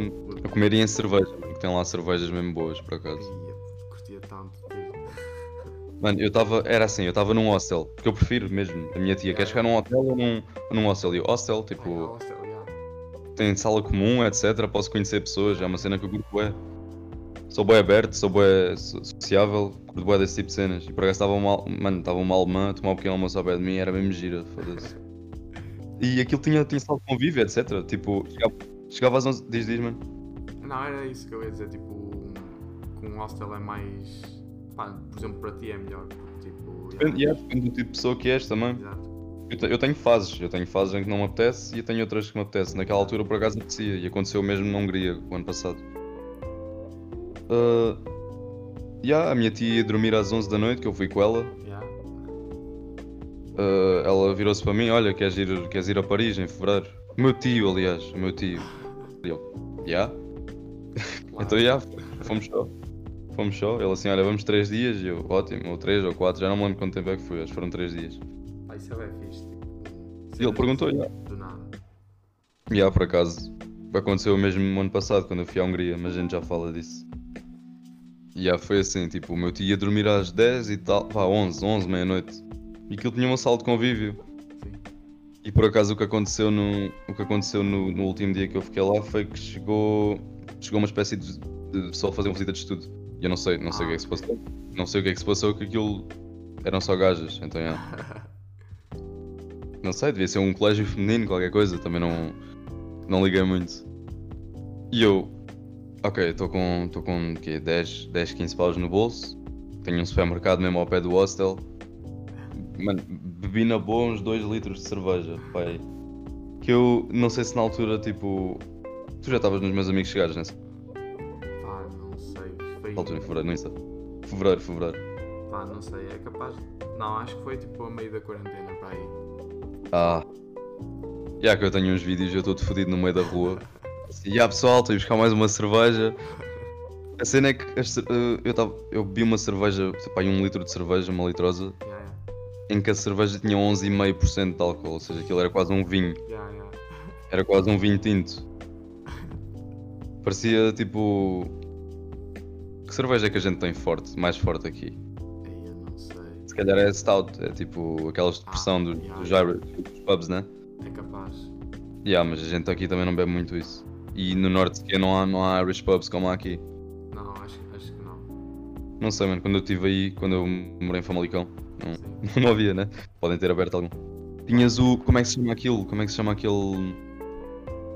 a comer em cerveja, porque tem lá cervejas mesmo boas, por acaso. ia, curtia tanto, tipo. Mano, eu estava, era assim, eu estava num hostel, porque eu prefiro mesmo. A minha tia quer ficar num hotel ou num, num hostel? E hostel, já, tipo, hostel, já. tem sala comum, etc. Posso conhecer pessoas, é uma cena que eu curto bué. Sou bué aberto, sou bué so- sociável, curto bué desse tipo de cenas. E por acaso estava uma, mano, estava uma alemã a tomar um pequeno almoço ao pé de mim era mesmo gira, foda-se. E aquilo tinha, tinha sala de convívio, etc. Tipo, chegava, chegava às 11. Diz, diz, mano. Não, era isso que eu ia dizer, tipo, que um hostel é mais. Pá, por exemplo, para ti é melhor. Tipo, Depende, yeah, depende do tipo de pessoa que és também. Exato. Eu, eu tenho fases, eu tenho fases em que não me apetece e eu tenho outras que me apetece. Naquela altura por acaso apetecia e aconteceu mesmo na Hungria o ano passado. Ah, yeah, a minha tia ia dormir às 11 da noite, que eu fui com ela. Ah, ela virou-se para mim: Olha, queres ir, queres ir a Paris em fevereiro? O meu tio, aliás, o meu tio. E eu? Claro. Então, yeah, fomos só. Fomos só. Ele assim: Olha, vamos três dias. E eu, ótimo, ou três ou quatro, já não me lembro quanto tempo é que foi, acho que foram três dias. Pá, isso é bem fixe. Tipo, E ele perguntou: yeah. Do nada. E yeah, por acaso, aconteceu mesmo no ano passado quando eu fui à Hungria, mas a gente já fala disso. E yeah, foi assim: tipo, o meu tio ia dormir às 10 e tal, pá, 11, 11, meia-noite. E aquilo tinha uma sala de convívio. Sim. E por acaso o que aconteceu no, o que aconteceu no, no último dia que eu fiquei lá foi que chegou, chegou uma espécie de, de pessoal fazer uma visita de estudo. E eu não sei, não sei o que é que se passou. Não sei o que é que se passou, que aquilo eram só gajas, então é. Não sei, devia ser um colégio feminino, qualquer coisa, também não, não liguei muito. E eu, ok, estou com, estou com quê, 10, 10, 15 paus no bolso, tenho um supermercado mesmo ao pé do hostel. Mano, bebi na boa uns 2 litros de cerveja, pai. Que eu não sei se na altura, tipo. Tu já estavas nos meus amigos chegados nessa Pá, não sei. Foi. altura, em fevereiro, não sei. Fevereiro, fevereiro. Pá, não sei. É capaz. Não, acho que foi tipo a meio da quarentena, pá aí. Ah. Já que eu tenho uns vídeos, eu estou todo fodido no meio da rua. Assim, já pessoal, estou a buscar mais uma cerveja. A cena é que eh, eu, tava, eu bebi uma cerveja, tipo, aí um litro de cerveja, uma litrosa, Yeah, yeah. Em que a cerveja tinha 11,5% de álcool, ou seja, aquilo era quase um vinho. Yeah, yeah. Era quase um vinho tinto. Parecia tipo. Que cerveja é que a gente tem forte, mais forte aqui? Eu não sei. Se calhar é stout, é tipo aquelas de pressão Ah, dos, yeah. dos Irish- dos pubs, né? É capaz. Yeah, mas a gente aqui também não bebe muito isso. E no norte que não há, não há Irish pubs como há aqui. Não, acho, acho que não. Não sei, mano, quando eu estive aí, quando eu morei em Famalicão, não, não havia, né? Podem ter aberto algum. Tinhas o. Como é que se chama aquilo? Como é que se chama aquele.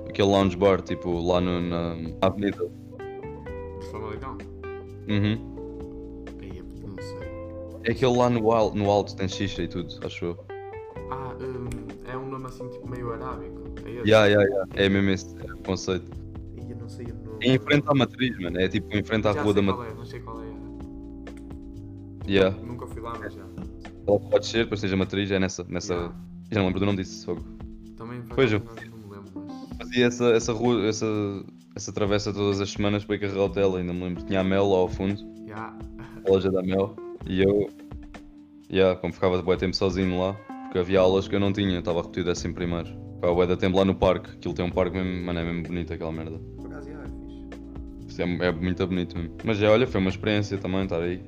Aquele lounge bar, tipo, lá no, na avenida? Famalicão? Uhum. Aí eu não sei. É aquele lá no, al no alto, tem xixa e tudo, acho eu. Ah, hum, é um nome assim tipo meio arábico. É esse? Yeah, yeah, yeah. É mesmo esse é o conceito. Aí eu não sei o nome. É em frente à matriz, mano. É tipo em frente à Já rua sei da qual matriz. é, não sei qual é. Yeah. Nunca fui lá, mas já. Ela pode ser, depois tens a matriz, é nessa. nessa... Yeah. Já não lembro do nome disso, fogo. Também Pois, acaso, não, me lembro, mas. Fazia essa, essa rua, essa, essa travessa todas as semanas para ir carregar o tela, ainda me lembro. Tinha a Mel lá ao fundo, Já. a loja da Mel, e eu, yeah, como ficava de bué tempo sozinho lá, porque havia aulas que eu não tinha, estava a repetir décimo primeiro. Ficava da tempo lá no parque, aquilo tem um parque mesmo, mano, é mesmo bonito aquela merda. Por acaso, é fixe. É, é muito bonito mesmo. Mas já, olha, foi uma experiência também estar aí.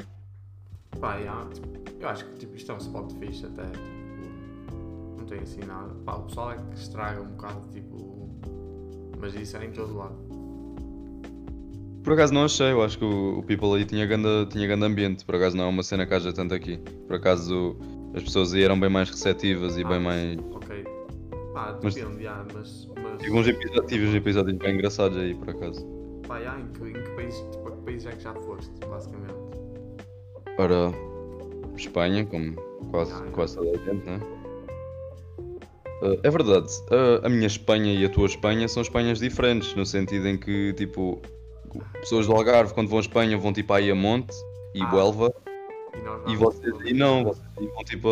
Pá, já, tipo, eu acho que tipo, isto é um spot fixe até. Tipo, não tem assim nada. Pá, o pessoal é que estraga um bocado, tipo. Mas isso é em todo lado. Por acaso não achei, eu acho que o, o People aí tinha grande, tinha grande ambiente, por acaso não é uma cena que haja tanto aqui. Por acaso as pessoas aí eram bem mais receptivas e Ah, bem mais. Ok. Pá, Mas- depende, já, mas. mas Tive uns, episódios, tive uns episódios bem engraçados aí, por acaso. pá, já, em que, em que país, tipo, que país é que já foste, basicamente? Para Espanha, como quase, Ah, é. quase toda a gente, né? Uh, é verdade, uh, a minha Espanha e a tua Espanha são Espanhas diferentes, no sentido em que, tipo, pessoas do Algarve, quando vão à Espanha, vão tipo aí a Monte e Ah, Buelva, E, nós e vocês aí não, vocês vão tipo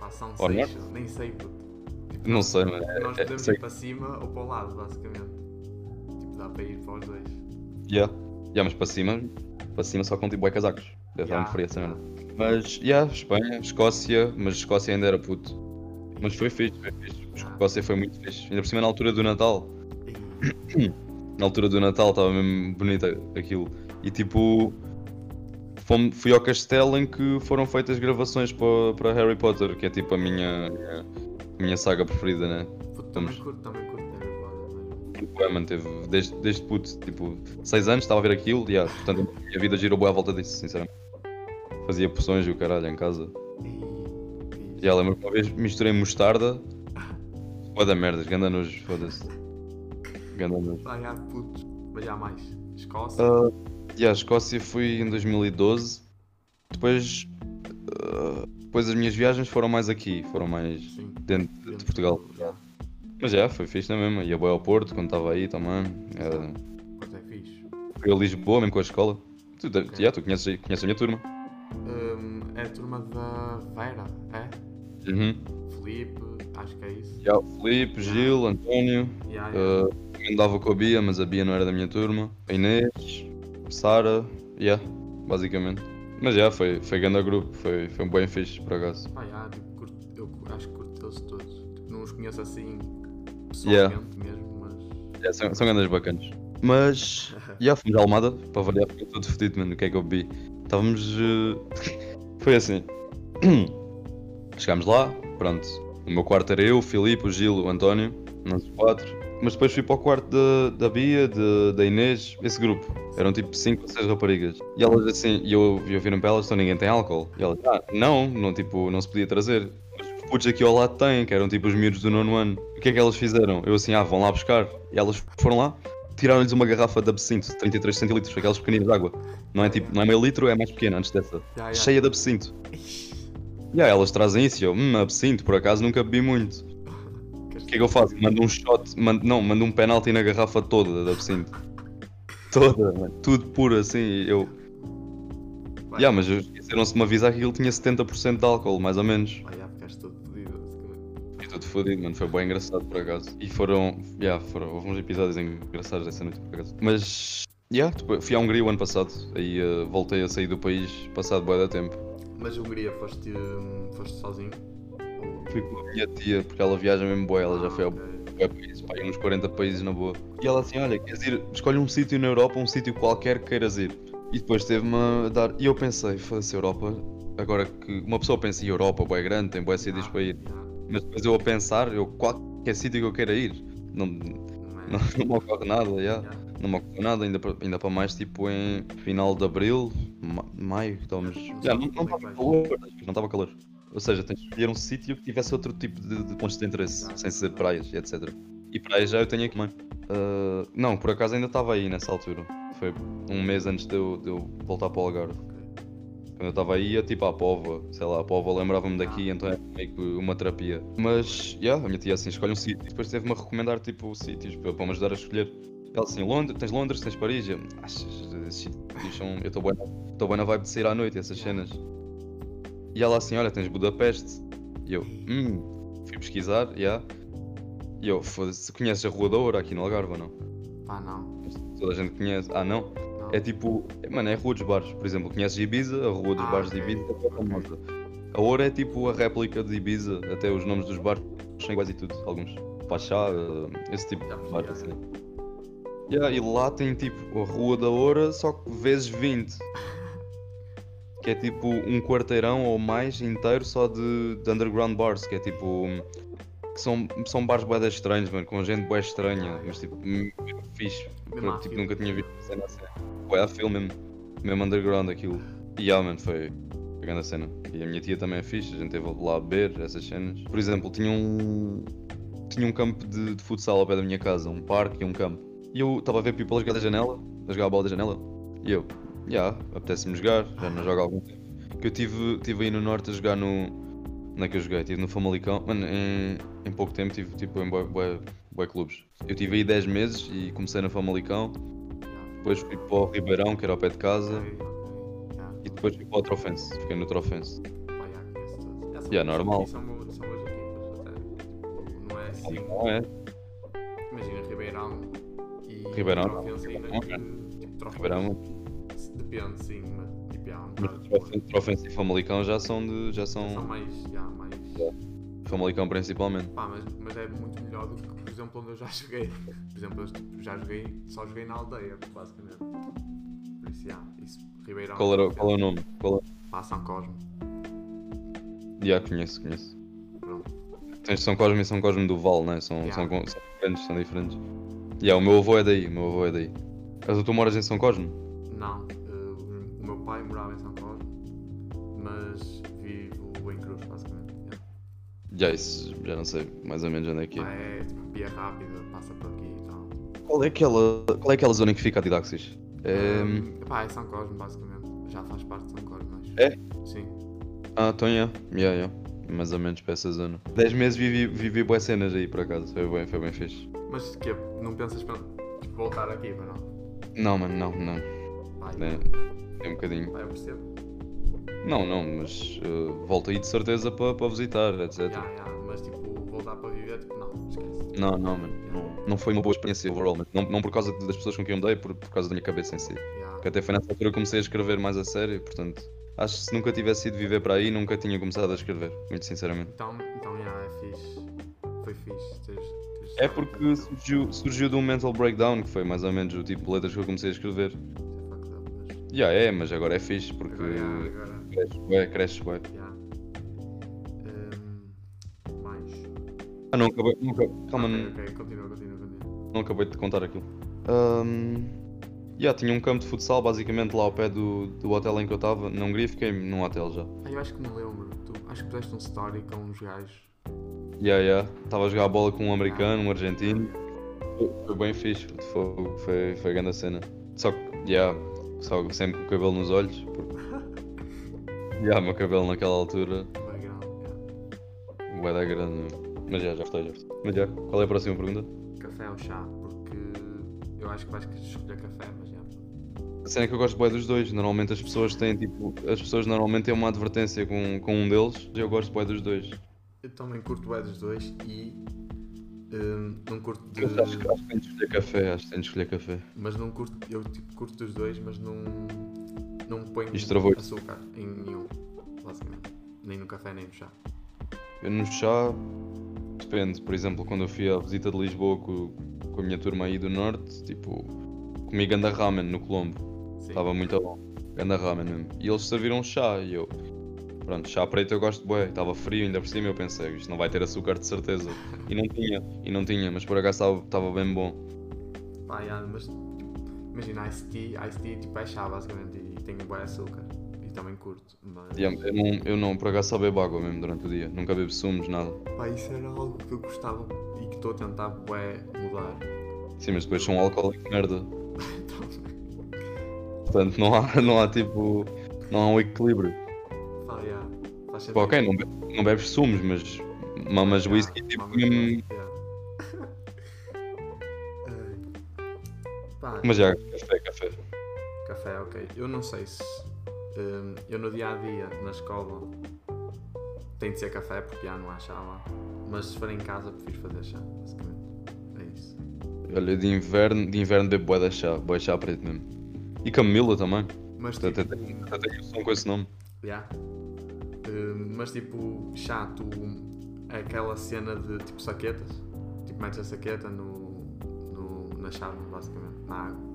a. São seis, nem sei, puto. Tipo, Não sei, mano. Nós É, é, podemos sei. ir para cima ou para o lado, basicamente. Tipo, dá para ir para os dois. Yeah. Yeah, mas para cima, para cima só com tipo bué casacos. Deve Yeah, muito fria essa yeah. Mas, yeah, Espanha, Escócia, mas Escócia ainda era puto. Mas foi fixe, foi fixe. Escócia foi muito fixe. Ainda por cima na altura do Natal. Na altura do Natal estava mesmo bonito aquilo. E tipo. fui ao castelo em que foram feitas gravações para, para Harry Potter, que é tipo a minha, minha, minha saga preferida, né? Também curto, também curto Harry Potter, Ué, mano, teve desde, desde puto, tipo, 6 anos estava a ver aquilo e, yeah, portanto, a minha vida girou boa à volta disso, sinceramente. Fazia poções e o caralho em casa. E... Ela uma vez misturei mostarda Boa da merdas, ganda nojo, foda-se. Ganda nojo. Ah, já, putos. Mas já mais. Escócia. Uh, e a Escócia fui em 2012. Depois, uh, depois as minhas viagens foram mais aqui, foram mais Sim. dentro de, de Portugal. Já. Mas já, foi fixe na mesma. Ia bem ao Porto quando estava aí também. Uh, Pois é fixe. fui a Lisboa mesmo com a escola. Tu, de- Ok. já, tu conheces, conheces a minha turma. Hum, é a turma da Vera, é? Uhum. Felipe, acho que é isso. Já, o Filipe, Gil, António. Yeah, yeah. Uh, também com a Bia, mas a Bia não era da minha turma. A Inês, Sara, yeah, basicamente. Mas já, foi, foi grande grupo, foi, foi um bem fixe por acaso. Pá, já, tipo, curto- eu acho que curto eles todos. Tipo, não os conheço assim Yeah. pessoalmente mesmo, mas. Yeah, são, são grandes bacanas. Mas, já, fomos à Almada, para variar, fiquei todo fedido, mano, o que é que eu bebi. Estávamos. uh, foi assim. Chegámos lá, pronto. O meu quarto era eu, o Filipe, o Gil, o António, nós quatro. Mas depois fui para o quarto da, da Bia, de- da Inês, esse grupo. Eram tipo 5 ou 6 raparigas. E elas assim, e eu, eu viram para elas, então ninguém tem álcool. E elas, ah, não, não, tipo, não se podia trazer. Mas os putos aqui ao lado têm, que eram tipo os miúdos do nono ano. O que é que elas fizeram? Eu assim, ah, vão lá buscar. E elas foram lá, tiraram-lhes uma garrafa de absinto, de 33 centilitros, aquelas pequeninas de água. Não é tipo, não é meio litro, é mais pequena antes dessa. Já, já. Cheia de absinto. E aí elas trazem isso e eu, hum, absinto, por acaso nunca bebi muito. O que é que eu faço? Mando um shot, mando, não, mando um penalti na garrafa toda de absinto. Toda, mano, tudo puro assim. Eu, Vai, yeah, mas esqueceram-se de me avisar que aquilo tinha 70% de álcool, mais ou menos. vai, todo fodido, mano, foi bem engraçado por acaso. E foram, yeah, foram, houve uns episódios engraçados dessa noite por acaso. Mas, yeah, depois, fui à Hungria o ano passado, aí eh, voltei a sair do país passado bué da tempo. Mas Hungria, foste, hum, foste sozinho? Fui com a minha tia, porque ela viaja mesmo boa, ela já foi ao países, pá, uns 40 países na boa. E ela assim, olha, queres ir, escolhe um sítio na Europa, um sítio qualquer que queiras ir. E depois teve-me a dar, e eu pensei, foda-se Europa, agora que uma pessoa pensa em Europa, bué grande, tem sítios Ah, para ir. Mas depois eu a pensar, eu qualquer sítio que eu queira ir, não, Não é? não, me ocorre nada, já. Já. Não me ocorre nada, ainda para, ainda para mais tipo em final de Abril, ma- Maio, estamos... Não Já, não é estava calor, não estava calor. Ou seja, tens de escolher um sítio que tivesse outro tipo de, de pontos de interesse, sem ser praias e etc. E praias já eu tenho aqui, mãe. Ah, não, por acaso ainda estava aí nessa altura. Foi um mês antes de eu, de eu voltar para o Algarve. Quando eu estava aí, ia tipo à Pova, sei lá, a Pova lembrava-me daqui, Ah. então é meio que uma terapia. Mas, já, a minha tia assim, escolhe um sítio. E depois teve-me a recomendar tipo sítios para, para me ajudar a escolher. Ela assim, Londres, tens Londres, tens Paris. Eu, achas, esses sítios são. Eu estou bem, estou bem na vibe de sair à noite, essas cenas. E ela assim, olha, tens Budapeste. E eu, hum, fui pesquisar, já. E eu, foda-se, conheces a Rua da Oura aqui no Algarve ou não? Pá, não. Toda a gente conhece. Ah, não? É tipo, mano, é a Rua dos Bares. Por exemplo, conheces Ibiza, a Rua dos Ah, Bares de Ibiza é famosa. A Oura é tipo a réplica de Ibiza, até os nomes dos bares são iguais e tudo, alguns. Pachá, eh, esse tipo de já, assim. Yeah, e lá tem tipo a Rua da Oura, só que vezes 20. Que é tipo um quarteirão ou mais inteiro só de, de underground bars, que é tipo. Que são, são bares bué estranhos, mano, com gente bué estranha, mas tipo, fixe. À tipo, nunca tinha visto uma cena assim. Bué a filme mesmo, mesmo underground aquilo. E yeah, mano, foi a grande cena. E a minha tia também é fixe, a gente teve lá a beber essas cenas. Por exemplo, tinha um. Tinha um campo de, de futsal ao pé da minha casa, um parque e um campo. E eu estava a ver people a jogar da janela, a jogar a bola da janela. E eu, já, yeah, apetece-me jogar, já não jogo há algum tempo. Que eu tive, tive aí no norte a jogar no. Onde é que eu joguei? Estive no Famalicão. Mano, em, em pouco tempo tive tipo em bué, bué, bué clubes. Eu tive aí 10 meses e comecei no Famalicão. Depois fui para o Ribeirão, que era ao pé de casa. Já. E depois fui para o Trofense. Fiquei no Trofense. Já todos. É, normal. e São, boas- equipas. Tipo, não é assim. Não é? Imagina Ribeirão e Ribeirão, Trofense ainda não, que, tipo. Ribeirão. Depende, sim, mas tipo, já, um Trofense, e Famalicão já são de. já São são. mais, já, mais. Famalicão principalmente. Pá, mas, mas é muito melhor do que, por exemplo, onde eu já joguei. Por exemplo, eu já joguei, só joguei na aldeia, basicamente. Por isso, já, isso, Ribeirão. Qual, era, qual é o nome? Qual é? Pá, São Cosme. Já conheço, conheço. Pronto. Tens São Cosme e São Cosme do Val, né? São, Yeah. são, são diferentes, são diferentes. Yeah, o meu avô é daí, o meu avô é daí. Mas tu moras em São Cosme? Não, eh, o meu pai Já isso, já não sei mais ou menos onde é que é. é tipo via rápida, passa por aqui e tal. Qual é aquela, qual é aquela zona em que fica a Didaxis? É... Hum, pá, é São Cosme, basicamente. Já faz parte de São Cosme, mas. É? Sim. Ah, então yeah. Yeah, yeah. Mais ou menos para essa zona. 10 meses vivi, vivi boas cenas aí por acaso. Foi bem, foi bem fixe. Mas que não pensas para voltar aqui, para não? Não, mano, não, não. Pá, É, é um bocadinho. pá, eu percebo. Não, não, mas uh, volto aí de certeza para para visitar, etc. Ya, ya, mas tipo, voltar para viver, tipo, não, esquece. Não, não, mano. Não, não foi uma boa experiência overall, mas não, não por causa das pessoas com quem eu andei, por, por causa da minha cabeça em si. Porque até foi nessa altura que comecei a escrever mais a sério, portanto, acho que se nunca tivesse ido viver para aí, nunca tinha começado a escrever, muito sinceramente. Então, então, ya, é fixe. Foi fixe. Teres, teres É porque surgiu, surgiu de um mental breakdown, que foi mais ou menos o tipo de letras que eu comecei a escrever. Isso é Já é, mas agora é fixe, porque agora, ya, agora, cresces bué. ya. Hum, mais. Ah, não acabei, acabei, calma, Ok, não, ok, continua, continua, continua. não acabei de contar aquilo. Um, yeah, tinha um campo de futsal basicamente lá ao pé do, do hotel em que eu estava, na Hungria fiquei num hotel já. Ah, eu acho que me lembro. Tu, acho que puseste um story com uns gajos. Yeah, yeah. Estava a jogar a bola com um americano, um argentino. Foi, foi bem fixe, foi, foi, foi a grande cena. Só que, yeah, só sempre com o cabelo nos olhos. Porque... yeah, o meu cabelo naquela altura, bué da grande. Mas já, já gostei, já gostei. Mas já, qual é a próxima pergunta? Café ou chá? Porque eu acho que vais escolher café, mas já. A cena é que eu gosto bué dos dois. Normalmente as pessoas têm tipo. As pessoas normalmente têm uma advertência com, com um deles e eu gosto bué dos dois. Eu também curto bem dos dois e hum, não curto de. Eu acho, que- acho que tenho de escolher café, acho que tenho de escolher café. Mas não curto. Eu tipo curto dos dois, mas não. Não ponho Isto travou. açúcar em nenhum, basicamente. Nem no café nem no chá. Eu no chá, depende. Por exemplo, quando eu fui à visita de Lisboa com, com a minha turma aí do Norte, tipo, comi ganda ramen no Colombo. Estava muito bom. Ganda ramen mesmo. E eles serviram chá e eu, pronto, chá preto eu gosto de bué. Estava frio ainda por cima eu pensei, isto não vai ter açúcar de certeza. E não tinha, e não tinha, mas por acaso estava- bem bom. Pá, já, mas tipo, imagina Ice Tea, Ice Tea tipo, é chá basicamente tem bom açúcar. E também curto. Mas E Eu não, eu não, por acaso só bebo água mesmo durante o dia. Nunca bebo sumos, nada. pá, isso era algo que eu gostava e que estou a tentar bué, mudar. Sim, mas depois sou um alcoólico merda. Portanto, não há, não há tipo, não há um equilíbrio. pá, já, faz Pô, ok, não, be- não bebes sumos, mas mamas Ya, whisky tipo mamas ya. Ai. Pá, Mas já, café, café. Café, ok. Eu não sei se. hum, eu no dia a dia, na escola, tem de ser café porque já não há chá lá. Mas se for em casa, prefiro fazer chá, basicamente. É isso. Olha, de inverno, de inverno bebo bué da chá, bué chá preto mesmo. E camomila também. Mas tipo. tenho, até tenho som com esse nome. já. Hum, mas tipo, chá, tu. É aquela cena de tipo saquetas. Tipo, metes a saqueta no, no, na chave, basicamente, na água.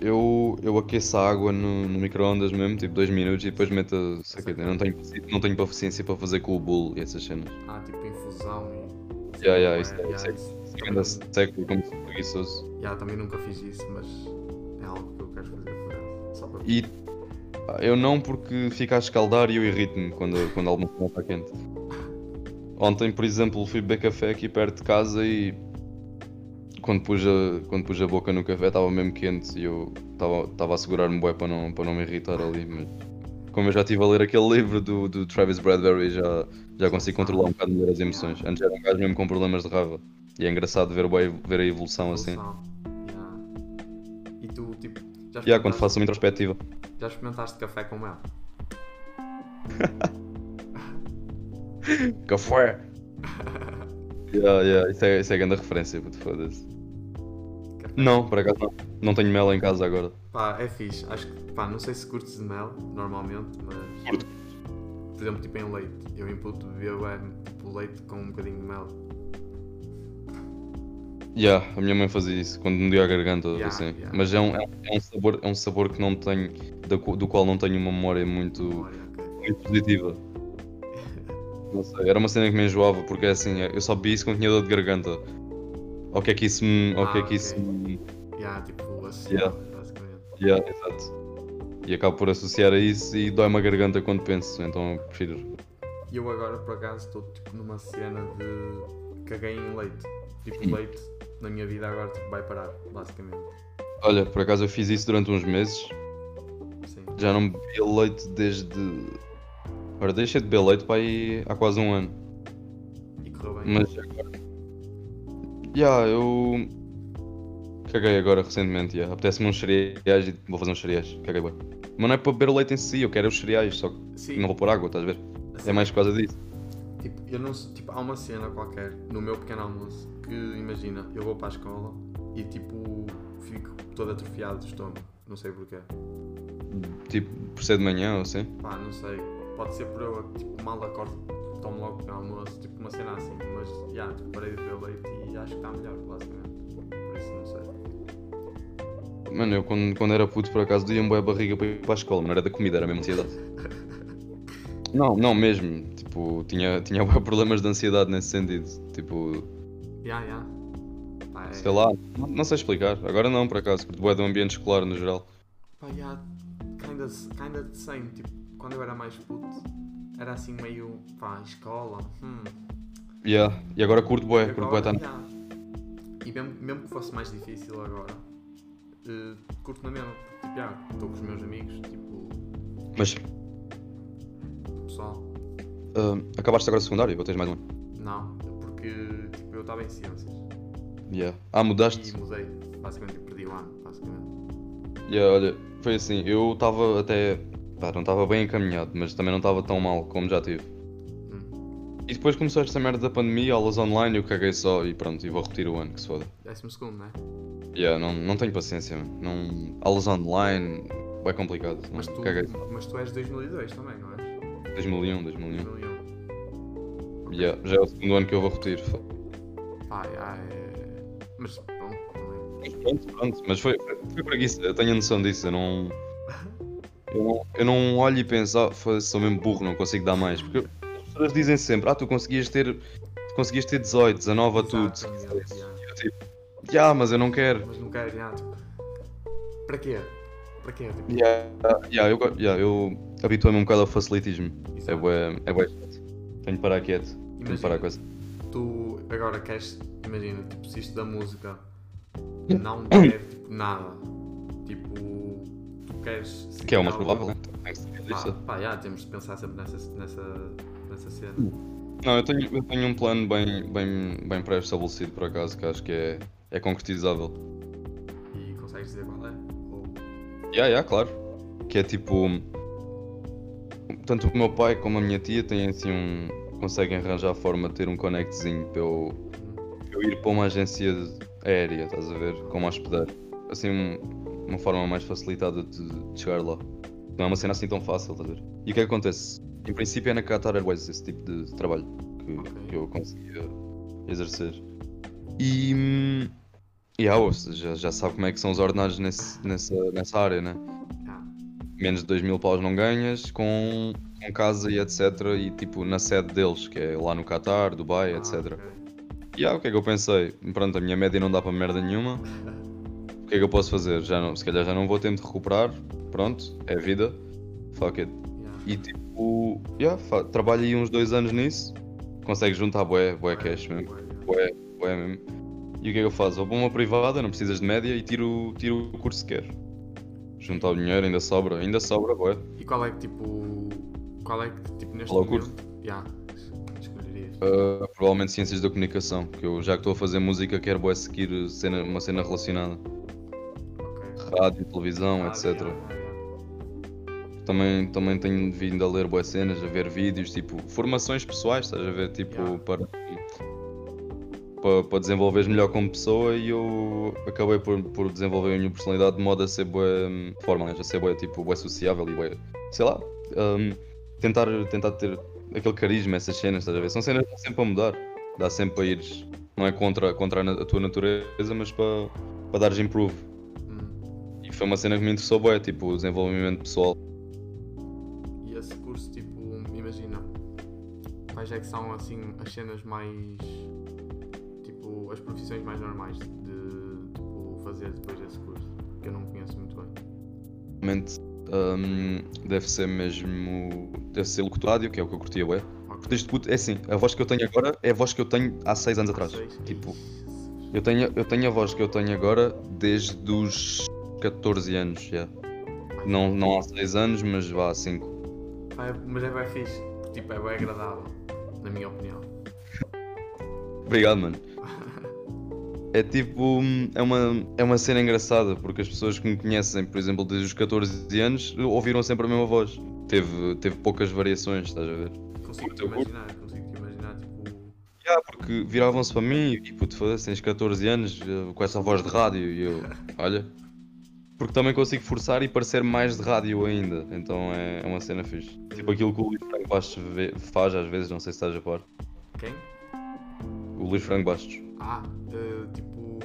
Eu, eu aqueço a água no, no micro-ondas mesmo, tipo 2 minutos e depois meto a não tenho, não tenho paciência para fazer com o bolo e essas cenas. Ah, tipo infusão e. Ya, ya, isso é- ya, isso é- isso anda não- seco como se preguiçoso. Já, também nunca fiz isso, mas é algo que eu quero fazer por. Só para. E eu não porque fica a escaldar e eu irrito-me quando, quando alguma coisa está quente. Ontem, por exemplo, fui beber café aqui perto de casa e quando pus a, quando pus a boca no café estava mesmo quente e eu estava a segurar-me bué para não, para não me irritar ali. Mas como eu já estive a ler aquele livro do, do Travis Bradbury, já, já consigo controlar um bocado melhor as emoções. Antes era um gajo mesmo com problemas de raiva. E é engraçado ver, ver a evolução assim. Evolução. Ya. E tu, tipo, já yeah, quando experimentaste- faço uma introspectiva. Já experimentaste café com mel? Café! yeah, yeah, isso é, isso é grande referência, puto, foda-se. Não, por acaso não. Não tenho mel em casa agora. Pá, é fixe. Acho que, pá, não sei se curtes de mel, normalmente, mas. Curto. Por exemplo, tipo em leite. Eu imputo beber bué, tipo, leite com um bocadinho de mel. Yeah, a minha mãe fazia isso quando me doía a garganta, Yeah, assim. yeah. Mas é um, é, um- é um sabor, é um sabor que não tenho, do, qu- do qual não tenho uma memória muito, Olha, ok. muito positiva. Não sei, era uma cena que me enjoava, porque é assim, eu só bebi isso quando tinha dor de garganta. Ou que é que isso me. Ou que é Ah, que isso me. Ya, tipo, assim, Yeah. basicamente. Yeah, exato. E acabo por associar a isso e dói-me a garganta quando penso, então prefiro E eu agora, por acaso, estou tipo numa cena de caguei em leite. Tipo, Hum. leite na minha vida agora tipo, vai parar, basicamente. Olha, por acaso eu fiz isso durante uns meses. Sim. Já não bebia leite desde. Ora, deixei de beber leite para aí há quase um ano. E correu bem. Mas agora. Ya, eu. Caguei agora recentemente, ya. Apetece-me uns cereais e vou fazer uns cereais. Caguei bem. Mas não é para beber o leite em si, eu quero os cereais, só que Sim. não vou pôr água, estás a ver? Assim, É mais por causa disso. Tipo, eu não sei, tipo, há uma cena qualquer no meu pequeno almoço que imagina, eu vou para a escola e tipo fico todo atrofiado do estômago. Não sei porquê. Tipo, por ser de manhã ou assim. Pá, não sei. Pode ser por eu tipo, mal acordo, tomo logo o pequeno almoço, tipo uma cena assim, mas já, tipo, parei de beber leite e acho que está melhor, basicamente. Por isso não sei. Mano, eu quando, quando era puto por acaso doía-me a barriga para ir para a escola, não era da comida, era mesmo ansiedade. Não, não mesmo. Tipo, tinha, tinha problemas de ansiedade nesse sentido. Tipo, já. Pá, é... sei lá, não, não sei explicar. Agora não, por acaso, porque bué do ambiente escolar no geral. Pá, já, kinda, kinda the same. Tipo, quando eu era mais puto, era assim meio, pá, escola, hum. Yeah. E agora curto bué, E curto tá já. E mesmo, mesmo que fosse mais difícil agora, eh, curto na mesma. Tipo, já, estou com os meus amigos, tipo, Mas pessoal. ah, acabaste agora secundário ou tens mais um? Não, porque tipo, eu estava em ciências Yeah. Ah, mudaste? e mudei. Basicamente, perdi o ano, basicamente. Yeah, olha, foi assim, eu estava até. Pá, não estava bem encaminhado, mas também não estava tão mal como já tive. Hum. E depois começou esta merda da pandemia, aulas online, eu caguei só e pronto, e vou repetir o ano, que se foda. Décimo segundo, né? Yeah, não, não tenho paciência, mano. Não... Aulas online, é complicado. Não, Mas tu, caguei. mas tu és 2002 também, não és? 2001, 2001. 2001. Yeah, já é o segundo ano que eu vou repetir. Pá, já é. Mas pronto, pronto, pronto. Mas foi, foi preguiça, eu tenho a noção disso. Eu não. Eu não, eu não olho e penso, ah, foda-se, sou mesmo burro, não consigo dar mais. Porque as pessoas dizem sempre, ah, tu conseguias ter. Tu conseguias ter 18, 19 a tudo. se Exatamente, quisesse." já. Eu tipo, já, mas eu não quero. Mas não quero, já, tipo. Para quê? Para quê? Tipo, Yeah, yeah, eu, yeah, eu habituei-me um bocado ao facilitismo. É exato. bué, é bué chato. Tenho de parar quieto. Tenho de parar com essa. tu agora queres, imagina, tipo, se isto da música não quer tipo, nada, tipo, queres. Que é o mais provável, né? Pá, pá, já, temos de pensar sempre nessa, nessa, nessa cena. Não, eu tenho, eu tenho um plano bem, bem, bem pré-estabelecido por acaso, que acho que é, é concretizável. E consegues dizer qual é? Ou, Ya, ya, claro. Que é tipo. Tanto o meu pai como a minha tia têm assim um. conseguem arranjar a forma de ter um connectzinho para eu, para eu ir para uma agência aérea, estás a ver? Como hospedeiro. Assim, uma forma mais facilitada de, de chegar lá. Não é uma cena assim tão fácil, estás a ver? E o que é que acontece? Em princípio é na Qatar Airways esse tipo de trabalho que, que eu conseguia exercer. E. hum, e ah, já, já sabe como é que são os ordenados nesse, nessa, nessa área, né? ah, menos de 2 mil paus não ganhas, com, com casa e etc. E tipo na sede deles, que é lá no Qatar, Dubai, ah, etc. ok. E ah, o que é que eu pensei? Pronto, a minha média não dá para merda nenhuma. O que é que eu posso fazer? Já não, se calhar já não vou tempo de recuperar. Pronto, é vida. Fuck it. Yeah. E tipo, yeah, trabalho aí uns dois anos nisso. Consegues juntar bué, bué cash mesmo. Bué, bué mesmo. E o que é que eu faço? Vou para uma privada, não precisas de média e tiro, tiro o curso que quero. Juntar o dinheiro, ainda sobra, ainda sobra, bué. E qual é que tipo. Qual é que tipo neste Qual é o momento. Já, escolherias. Uh, provavelmente Ciências da Comunicação, que eu já que estou a fazer música quero bué seguir cena, uma cena relacionada. Rádio, televisão, etc. Também, também tenho vindo a ler boas cenas, a ver vídeos, tipo, formações pessoais, estás a ver, tipo, Yeah. para, para, para desenvolveres melhor como pessoa e eu acabei por, por desenvolver a minha personalidade de modo a ser boa forma, a ser boa, tipo, boa sociável e boa, sei lá, um, tentar, tentar ter aquele carisma, essas cenas, estás a ver, são cenas que dá sempre a mudar, dá sempre para ires, não é contra, contra a, a tua natureza, mas para, para dares improve. Foi uma cena que me interessou, boa, tipo, o desenvolvimento pessoal. E esse curso, tipo, imagina, quais é que são assim as cenas mais. tipo, as profissões mais normais de tipo, fazer depois desse curso? Que eu não conheço muito bem. Realmente hum, deve ser mesmo. Deve ser locutor rádio, que é o que eu curtia, ué. Este puto, é assim, a voz que eu tenho agora é a voz que eu tenho há 6 anos atrás. Seis? Tipo, eu tenho, eu tenho a voz que eu tenho agora desde os 14 anos, já. Não, não há 6 anos, mas vá há 5. pá, é- mas é bem fixe. Porque, tipo, é bem agradável, na minha opinião. Obrigado, mano. É tipo, é uma, é uma cena engraçada, porque as pessoas que me conhecem, por exemplo, desde os 14 anos, ouviram sempre a mesma voz. Teve, teve poucas variações, estás a ver? Consigo-te Eu curto. imaginar, consigo-te imaginar, tipo... Já, porque viravam-se para mim e puto, foda-se, tens 14 anos eh, com essa voz de rádio e eu, olha. Porque também consigo forçar e parecer mais de rádio ainda, então é, é uma cena fixe. Tipo aquilo que o Luís Franco Bastos faz às vezes, não sei se estás a par. Quem? O Luís Franco Bastos. Ah, eh, tipo...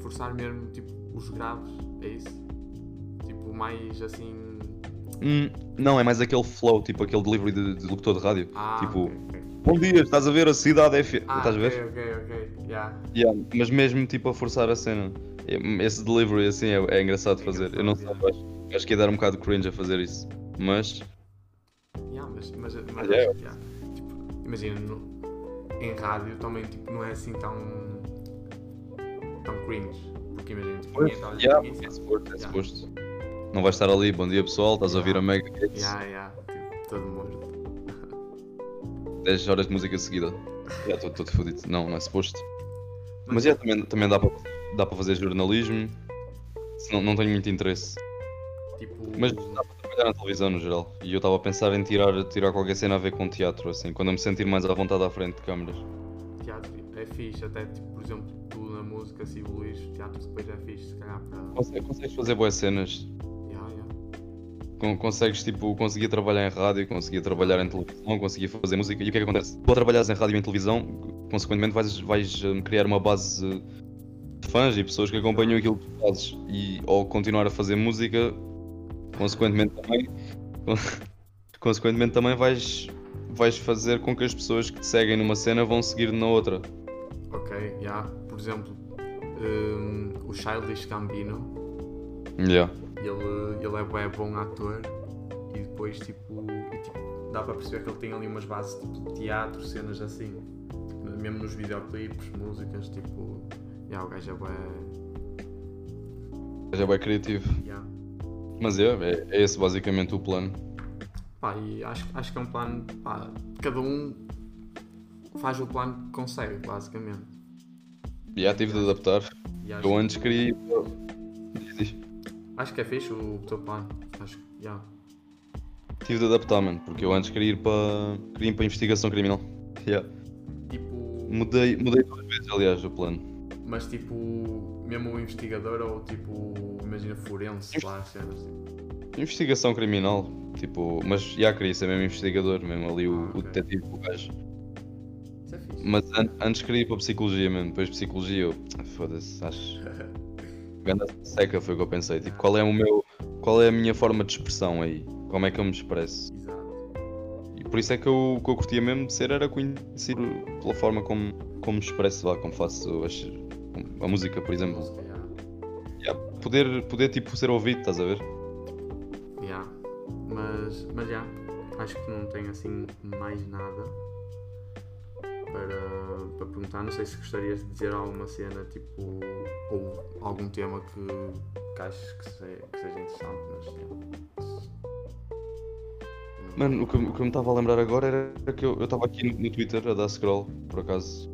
Forçar mesmo, tipo, os graves, é isso? Tipo, mais assim... Hum, não, é mais aquele flow, tipo aquele delivery de, de locutor de rádio. Ah, Tipo, ok, ok. Bom dia, estás a ver a cidade F. Ah, estás a ver? ok, ok, ok, yeah. Yeah, mas mesmo tipo a forçar a cena. Esse delivery assim é, é engraçado de É fazer. Eu não sei, acho, acho que ia dar um bocado de cringe a fazer isso. Mas Yeah, mas, mas, mas Mas é. acho yeah, tipo, imagina, no- em rádio também tipo, não é assim tão. tão cringe. Porque imagina, tipo, ninguém está yeah, ninguém é suposto, é Yeah. suposto. Não vais estar ali, bom dia pessoal, estás a ouvir a Mega Hits, Yeah, yeah, tipo, todo morto. 10 horas de música seguida. Já estou todo fodido. Não, não é suposto. Mas yeah, também, também dá para dá para fazer jornalismo. Não, não tenho muito interesse. tipo, Mas dá para trabalhar na televisão no geral. E eu estava a pensar em tirar, tirar qualquer cena a ver com teatro, assim, quando eu me sentir mais à vontade à frente de câmaras. teatro é fixe, até tipo, por exemplo, tu na música, se evoluís, teatro depois é fixe, se calhar para. Conse- Consegues fazer boas cenas. Yeah, yeah. Con- Consegues, tipo, conseguir trabalhar em rádio, conseguir trabalhar em televisão, conseguir fazer música. E o que é que acontece? Tu a trabalhares em rádio e em televisão, consequentemente vais, vais hum, criar uma base fãs e pessoas que acompanham aquilo que tu fazes. E ao continuar a fazer música, consequentemente também, consequentemente também vais, vais fazer com que as pessoas que te seguem numa cena vão seguir na outra. Ok, yeah. Por exemplo, hum, o Childish Gambino. Yeah. ele, ele é bué bom ator e depois tipo, e, tipo, dá para perceber que ele tem ali umas bases tipo, de teatro, cenas assim, Tipo, mesmo nos videoclipes, músicas, tipo, yeah, o gajo é Já é bem criativo. yeah. Mas é, é, é esse basicamente o plano. Pá, e acho, acho que é um plano, pá, cada um faz o plano que consegue, basicamente. Já tive de adaptar. E acho, Eu antes queria. acho que é fixe o teu plano, acho que, yeah. Tive de adaptar, mano, porque eu antes queria ir para. queria ir para investigação criminal. Yeah. tipo, Mudei, mudei duas vezes, aliás, o plano. Mas tipo, mesmo o investigador ou tipo, imagina forense lá, cenas tipo. Investigação criminal, tipo, mas já queria ser mesmo investigador, mesmo ali o, Ah, o ok. detetive, o gajo. Isso é fixe. Mas an- antes queria ir para psicologia mesmo, depois psicologia eu. ah, Foda-se, acho. Ganda seca foi o que eu pensei. Tipo, qual é o meu. Qual é a minha forma de expressão aí? Como é que eu me expresso? Exato. E por isso é que eu, o que eu curtia mesmo de ser era conhecido pela forma como, como me expresso lá, como faço as- a música, por exemplo. Música, yeah. Yeah, poder, poder tipo ser ouvido, estás a ver? Yeah. Mas, mas já, acho que não tenho assim mais nada para, para perguntar. Não sei se gostarias de dizer alguma cena, tipo, ou algum tema que, que aches que, se- que seja interessante, mas yeah. Mano, o que, eu- o que eu me estava a lembrar agora era que eu estava aqui no, no Twitter a dar scroll, por acaso.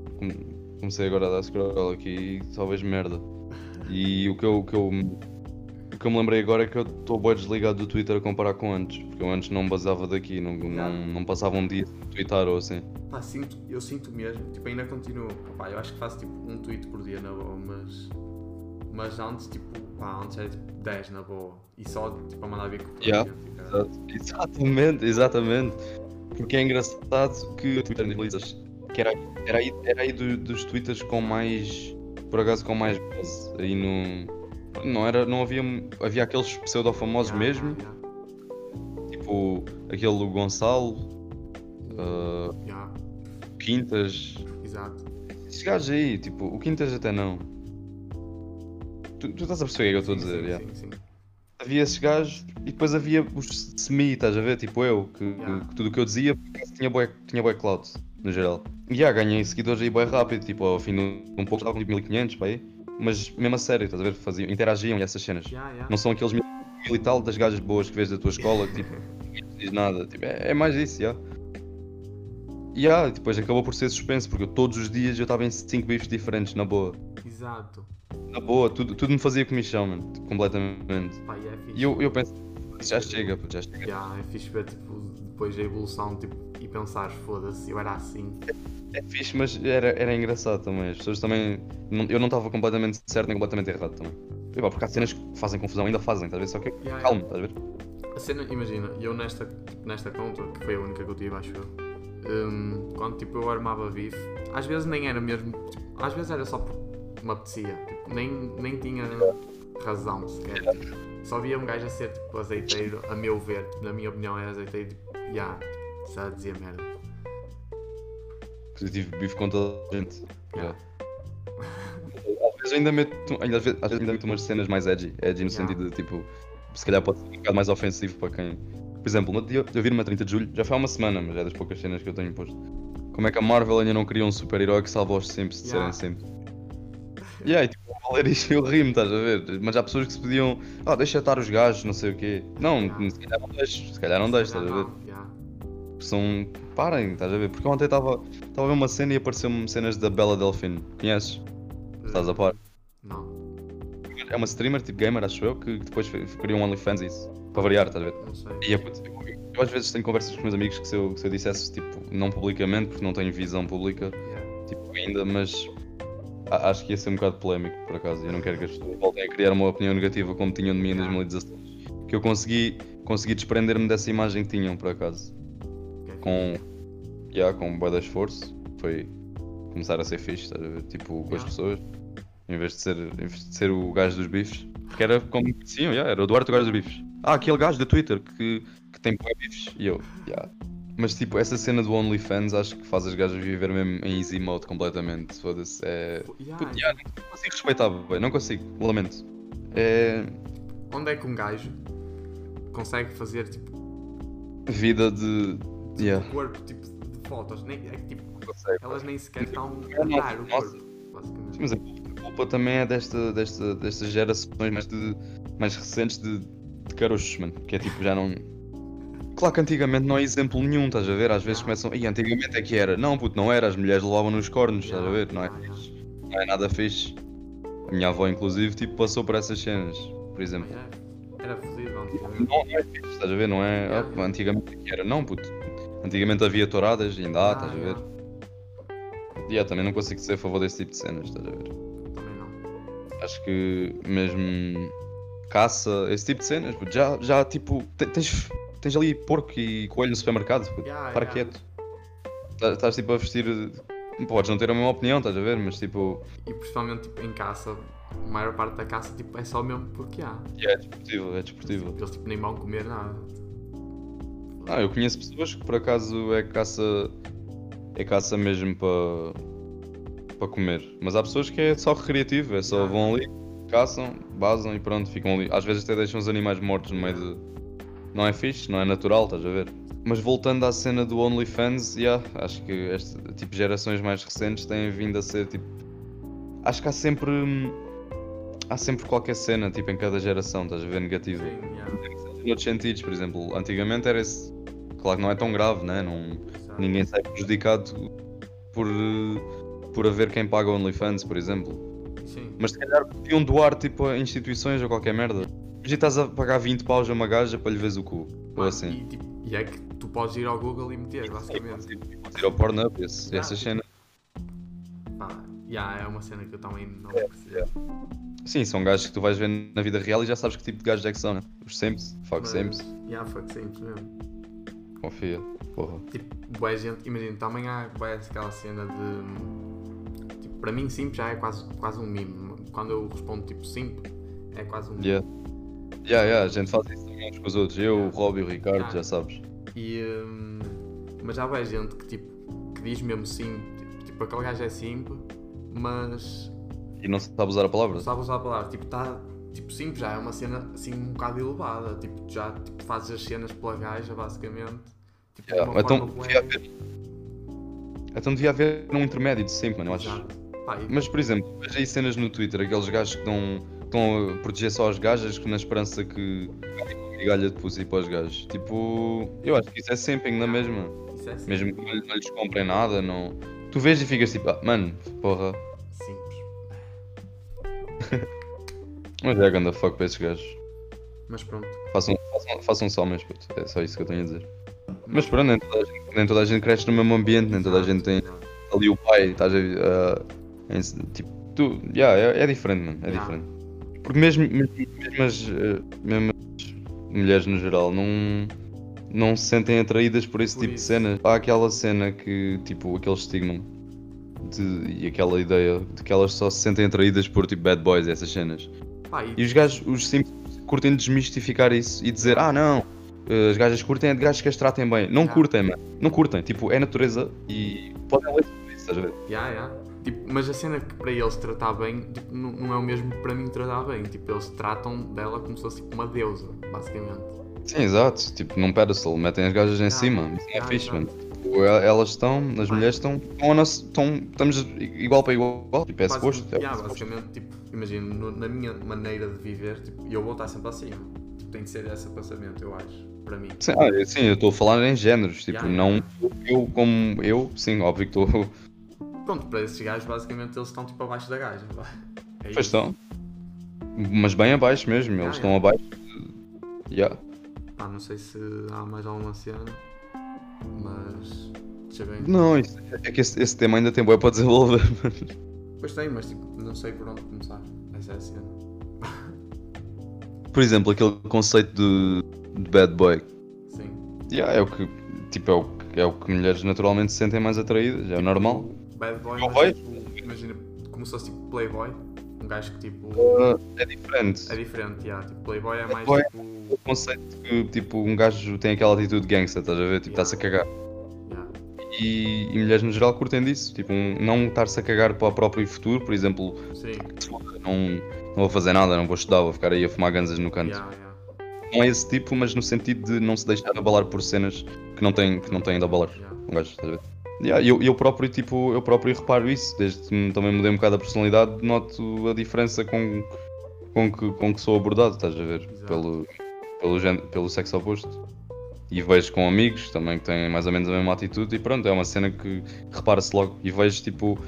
Com- Comecei agora a dar scroll aqui e só vejo merda. E o que eu, o que eu, o que eu me lembrei agora é que eu estou bem desligado do Twitter a comparar com antes. Porque eu antes não basava daqui, não, não, não passava um dia sem twittar ou assim. Pá, sinto, eu sinto mesmo, tipo, ainda continuo. Pá, eu acho que faço tipo um tweet por dia na boa, mas. Mas antes, tipo, pá, antes era tipo 10 na boa. E só tipo a mandar vir com o Yeah. Exatamente, exatamente. Porque é engraçado que o Twitter analisas. Que era, era aí, era aí do- dos twitters com mais. Por acaso com mais base. Aí no. Não era. Não havia. Havia aqueles pseudo-famosos Yeah, mesmo. yeah, Tipo aquele do Gonçalo, yeah, yeah, Quintas. exato. Esses gajos aí, tipo, o Quintas até não. Tu, tu estás a perceber o que eu estou a dizer, sim, sim, sim. havia esses gajos e depois havia os semi, estás a ver? Tipo eu, que, que tudo o que eu dizia tinha bué, tinha bué clout, no geral. E já ganhei seguidores aí bué rápido, tipo ao fim de um pouco estavam tipo 1500 para aí. Mas mesmo a sério, estás a ver? Faziam, interagiam e essas cenas. Yeah, yeah. Não são aqueles mil e tal das gajas boas que vês da tua escola que tipo, te diz nada. Tipo, é, é mais isso, já. E yeah, depois acabou por ser suspenso, porque eu, todos os dias eu estava em 5 bifes diferentes, na boa. Exato. Na boa, tudo, tudo me fazia comichão, mano, completamente. Pá, e é. E eu, eu penso, já chega, já chega. Yeah, é fixe ver tipo, depois a evolução tipo, e pensar, foda-se, eu era assim. É fixe, mas era, era engraçado também. As pessoas também. não- eu não estava completamente certo nem completamente errado também. E, pá, porque há cenas que fazem confusão, ainda fazem, estás a ver? Só que Yeah, calmo, estás a ver? A cena, imagina, eu nesta, tipo, nesta conta, que foi a única que eu tive, acho eu, hum, quando tipo, eu armava bife, às vezes nem era mesmo, tipo, às vezes era só porque me apetecia, tipo, nem, nem tinha razão sequer. Só via um gajo a ser tipo azeiteiro, a meu ver, tipo, na minha opinião era azeiteiro, tipo, já, já dizia merda. Eu tive bife com toda a gente. Yeah. Já. Às vezes ainda meto, ainda, às vezes ainda meto umas cenas mais edgy. Edgy no Yeah. sentido de tipo, se calhar pode ser um bocado mais ofensivo para quem. Por exemplo, no dia eu vi-me a 30 de julho, já foi há uma semana, mas é das poucas cenas que eu tenho posto. Como é que a Marvel ainda não cria um super-herói que salva os simples de Yeah. serem simples? E aí, tipo, ao ler isto eu rimo, estás a ver? Mas há pessoas que se pediam, ah, deixa estar os gajos, não sei o quê. Não, Yeah. se calhar não deixo, se calhar não deixo, estás a ver? São. Parem, estás a ver? Porque ontem estava a ver uma cena e apareceu-me cenas da Bela Delfino. Conheces? Estás a par? Não, É uma streamer, tipo gamer, acho eu, que depois criou um OnlyFans e isso. Para variar, estás a ver? não sei. E puto, eu, eu às vezes tenho conversas com os meus amigos que se eu, se eu dissesse, tipo, não publicamente, porque não tenho visão pública, Yeah. tipo, ainda, mas a- acho que ia ser um bocado polémico, por acaso. Eu não quero que as pessoas voltem a criar uma opinião negativa como tinham de mim em Yeah. 2016. Que eu consegui, consegui desprender-me dessa imagem que tinham, por acaso. Com, yeah, com um bué de esforço, foi começar a ser fixe? Tipo, com as pessoas, em vez de ser, em vez de ser o gajo dos bifes, porque era como me conheciam, yeah, era o Duarte o gajo dos bifes. Ah, aquele gajo do Twitter que, que tem bifes, e eu, yeah. Mas tipo, essa cena do OnlyFans acho que faz as gajas viver mesmo em easy mode completamente, foda-se, é... Yeah, Puto, yeah, não consigo respeitar, bem, não consigo, lamento. É Onde é que um gajo consegue fazer tipo vida de... Yeah, o corpo tipo de fotos? Nem, é que tipo, consegue. elas nem sequer estão a dar o corpo. Sim, mas a culpa também é desta, desta, destas gerações mais, de, mais recentes de, de carochos, mano. Que é tipo, já não. Claro que antigamente não há exemplo nenhum, estás a ver? Às vezes começam. E antigamente é que era. Não, puto, não era. As mulheres levavam nos cornos, estás a Yeah, ver? Não é, yeah, yeah. não é nada fixe. A minha avó, inclusive, tipo, passou por essas cenas, por exemplo. Era, fodido antigamente. Não, não é fixe, estás a ver? Não é. Yeah, ah, yeah. antigamente é que era. Não, puto. Antigamente havia touradas, ainda há, Ah, estás a ver? yeah. E yeah, também não consigo ser a favor desse tipo de cenas, estás a ver? Também não. Acho que mesmo caça, esse tipo de cenas, puto, já, já tipo, te- tens, tens ali porco e coelho no supermercado, puto, Yeah, para yeah. quieto. Tá- Estás tipo a vestir. Podes não ter a mesma opinião, estás a ver? Mas tipo, E principalmente tipo, em caça, a maior parte da caça tipo, é só mesmo porque há. é desportivo, é desportivo. Eles tipo, nem vão comer nada. Ah, eu conheço pessoas que por acaso é caça. É caça mesmo para. para comer. Mas há pessoas que é só recreativo, é só vão ali, caçam, basam e pronto, ficam ali. Às vezes até deixam os animais mortos no meio de. Não é fixe, não é natural, estás a ver? Mas voltando à cena do OnlyFans, yeah, acho que este tipo gerações mais recentes têm vindo a ser tipo. Acho que há sempre. Há sempre qualquer cena, tipo, em cada geração, estás a ver, negativa. Sim, yeah. Noutros sentidos, por exemplo, antigamente era esse. Claro que não é tão grave, né? não. Ninguém sai prejudicado por, por haver quem paga OnlyFans, por exemplo. Sim. Mas se calhar podiam doar tipo a instituições ou qualquer merda. Imagina estás a pagar 20 paus a uma gaja para lhe veres o cu. Ou Mano, assim. E, tipo, e é que tu podes ir ao Google e meter, basicamente. Podes ir ao Pornhub, esse, Ah. essa cena. Pá, yeah, é uma cena que eu também não É, percebo. Sim, são gajos que tu vais ver na vida real e já sabes que tipo de gajos é que são, né? Os Sims, fuck Sims, Yeah, fuck sempre mesmo. Confia. Porra. Tipo, boa gente, imagina, também há boa aquela cena de. Tipo, para mim, simples já é quase, quase um mimo. Quando eu respondo tipo simples, é quase um mimo. Yeah. Yeah, yeah, a gente faz isso uns com os outros. Eu, o Rob e o Ricardo, Ah. já sabes. E, hum, mas há boa gente que, tipo, que diz mesmo sim, tipo, tipo aquele gajo é simples, mas E não sabe usar a palavra? não sabe usar a palavra. Tipo, está tipo, sim, já é uma cena assim um bocado elevada. Tipo, já tipo, fazes as cenas pela gaja, basicamente. Tipo, Yeah, então, devia haver, então devia haver um intermédio de sempre, mano, eu acho. Pá, e- Mas, por exemplo, veja aí cenas no Twitter, aqueles gajos que estão, estão a proteger só as gajas na esperança que migalha de pussy para os gajos. Tipo, eu acho que isso é simping na mesma. Isso é. Mesmo que não lhe- não lhes comprem nada, não. Tu vês e ficas tipo, ah, mano, porra. Simples. Mas é ganda fuck para esses gajos. Mas pronto. Façam, façam, façam só, mas puto, é só isso que eu tenho a dizer. Mas pronto, nem toda a gente, nem toda a gente cresce no mesmo ambiente, nem toda a gente tem ali o pai, estás a ah, em- tipo, tu, yeah, é, é diferente, mano, é Yeah. diferente. Porque mesmo, mesmo, mesmo, as, ah, mesmo as mulheres no geral não, não se sentem atraídas por esse Por tipo de isso. cenas. Há aquela cena que, tipo, aquele estigma de, e aquela ideia de que elas só se sentem atraídas por tipo bad boys e essas cenas. Pá, e- os gajos, os simples, curtem desmistificar isso e dizer, ah não, as gajas curtem é de gajos que as tratem bem. Não Ah. curtem, mano. Não curtem. Tipo, é natureza e podem ler sobre isso, estás a ver? Ya, ya. Tipo, mas a cena que para eles tratar bem tipo, não, não é o mesmo que para mim tratar bem. Tipo, eles tratam dela como se fosse tipo, uma deusa, basicamente. Sim, exato. Tipo, num pedestal, metem as gajas em Ah, cima. Isso não é fixe, mano. Tipo, el- elas estão, as Bem. mulheres estão, estão, estão, estamos igual para igual. Tipo, é suposto. É basicamente, tipo, imagina, na minha maneira de viver, tipo, eu vou estar sempre acima. Tem de ser esse pensamento, eu acho, para mim. Sim, ah, eu- sim, eu estou a falar em géneros. Tipo, ya. não eu como eu, sim, óbvio que estou. Pronto, para esses gajos, basicamente, eles estão tipo abaixo da gaja. É Pois estão. Mas bem abaixo mesmo, eles Ya, estão ya. abaixo. Ya. Pá, não sei se há mais alguma cena, mas. Deixa bem. Não, isso- é que esse, esse tema ainda tem boa para desenvolver. Pois tem, mas tipo, não sei por onde começar. Essa é a cena. Por exemplo, aquele conceito de, de bad boy. Sim. Yeah, é o que tipo, é o, que- é o que mulheres naturalmente se sentem mais atraídas, é normal. Bad boy, mas vejo. tipo, imagina, como se fosse tipo Playboy. Um gajo que tipo. Uh, é diferente. É diferente, yeah. tipo, Playboy é mais Boy. tipo. O conceito que tipo, um gajo tem aquela atitude gangsta, estás a ver? Tipo, está-se a cagar. E, e mulheres no geral curtem disso, tipo, um- não estar-se a cagar para o próprio futuro, por exemplo, Sim. não, não vou fazer nada, não vou estudar, vou ficar aí a fumar ganzas no canto. Yeah, yeah. Não é esse tipo, mas no sentido de não se deixar abalar por cenas que não têm, que não têm de abalar. Yeah. Um gajo, estás a ver? Yeah, eu, eu próprio, tipo, eu próprio reparo isso, desde que também mudei um bocado a personalidade, noto a diferença com, com, que, com que sou abordado, estás a ver? Exato. Pelo, pelo, género- pelo sexo oposto. E vejo com amigos também que têm mais ou menos a mesma atitude e pronto, é uma cena que repara-se logo. E vejo tipo.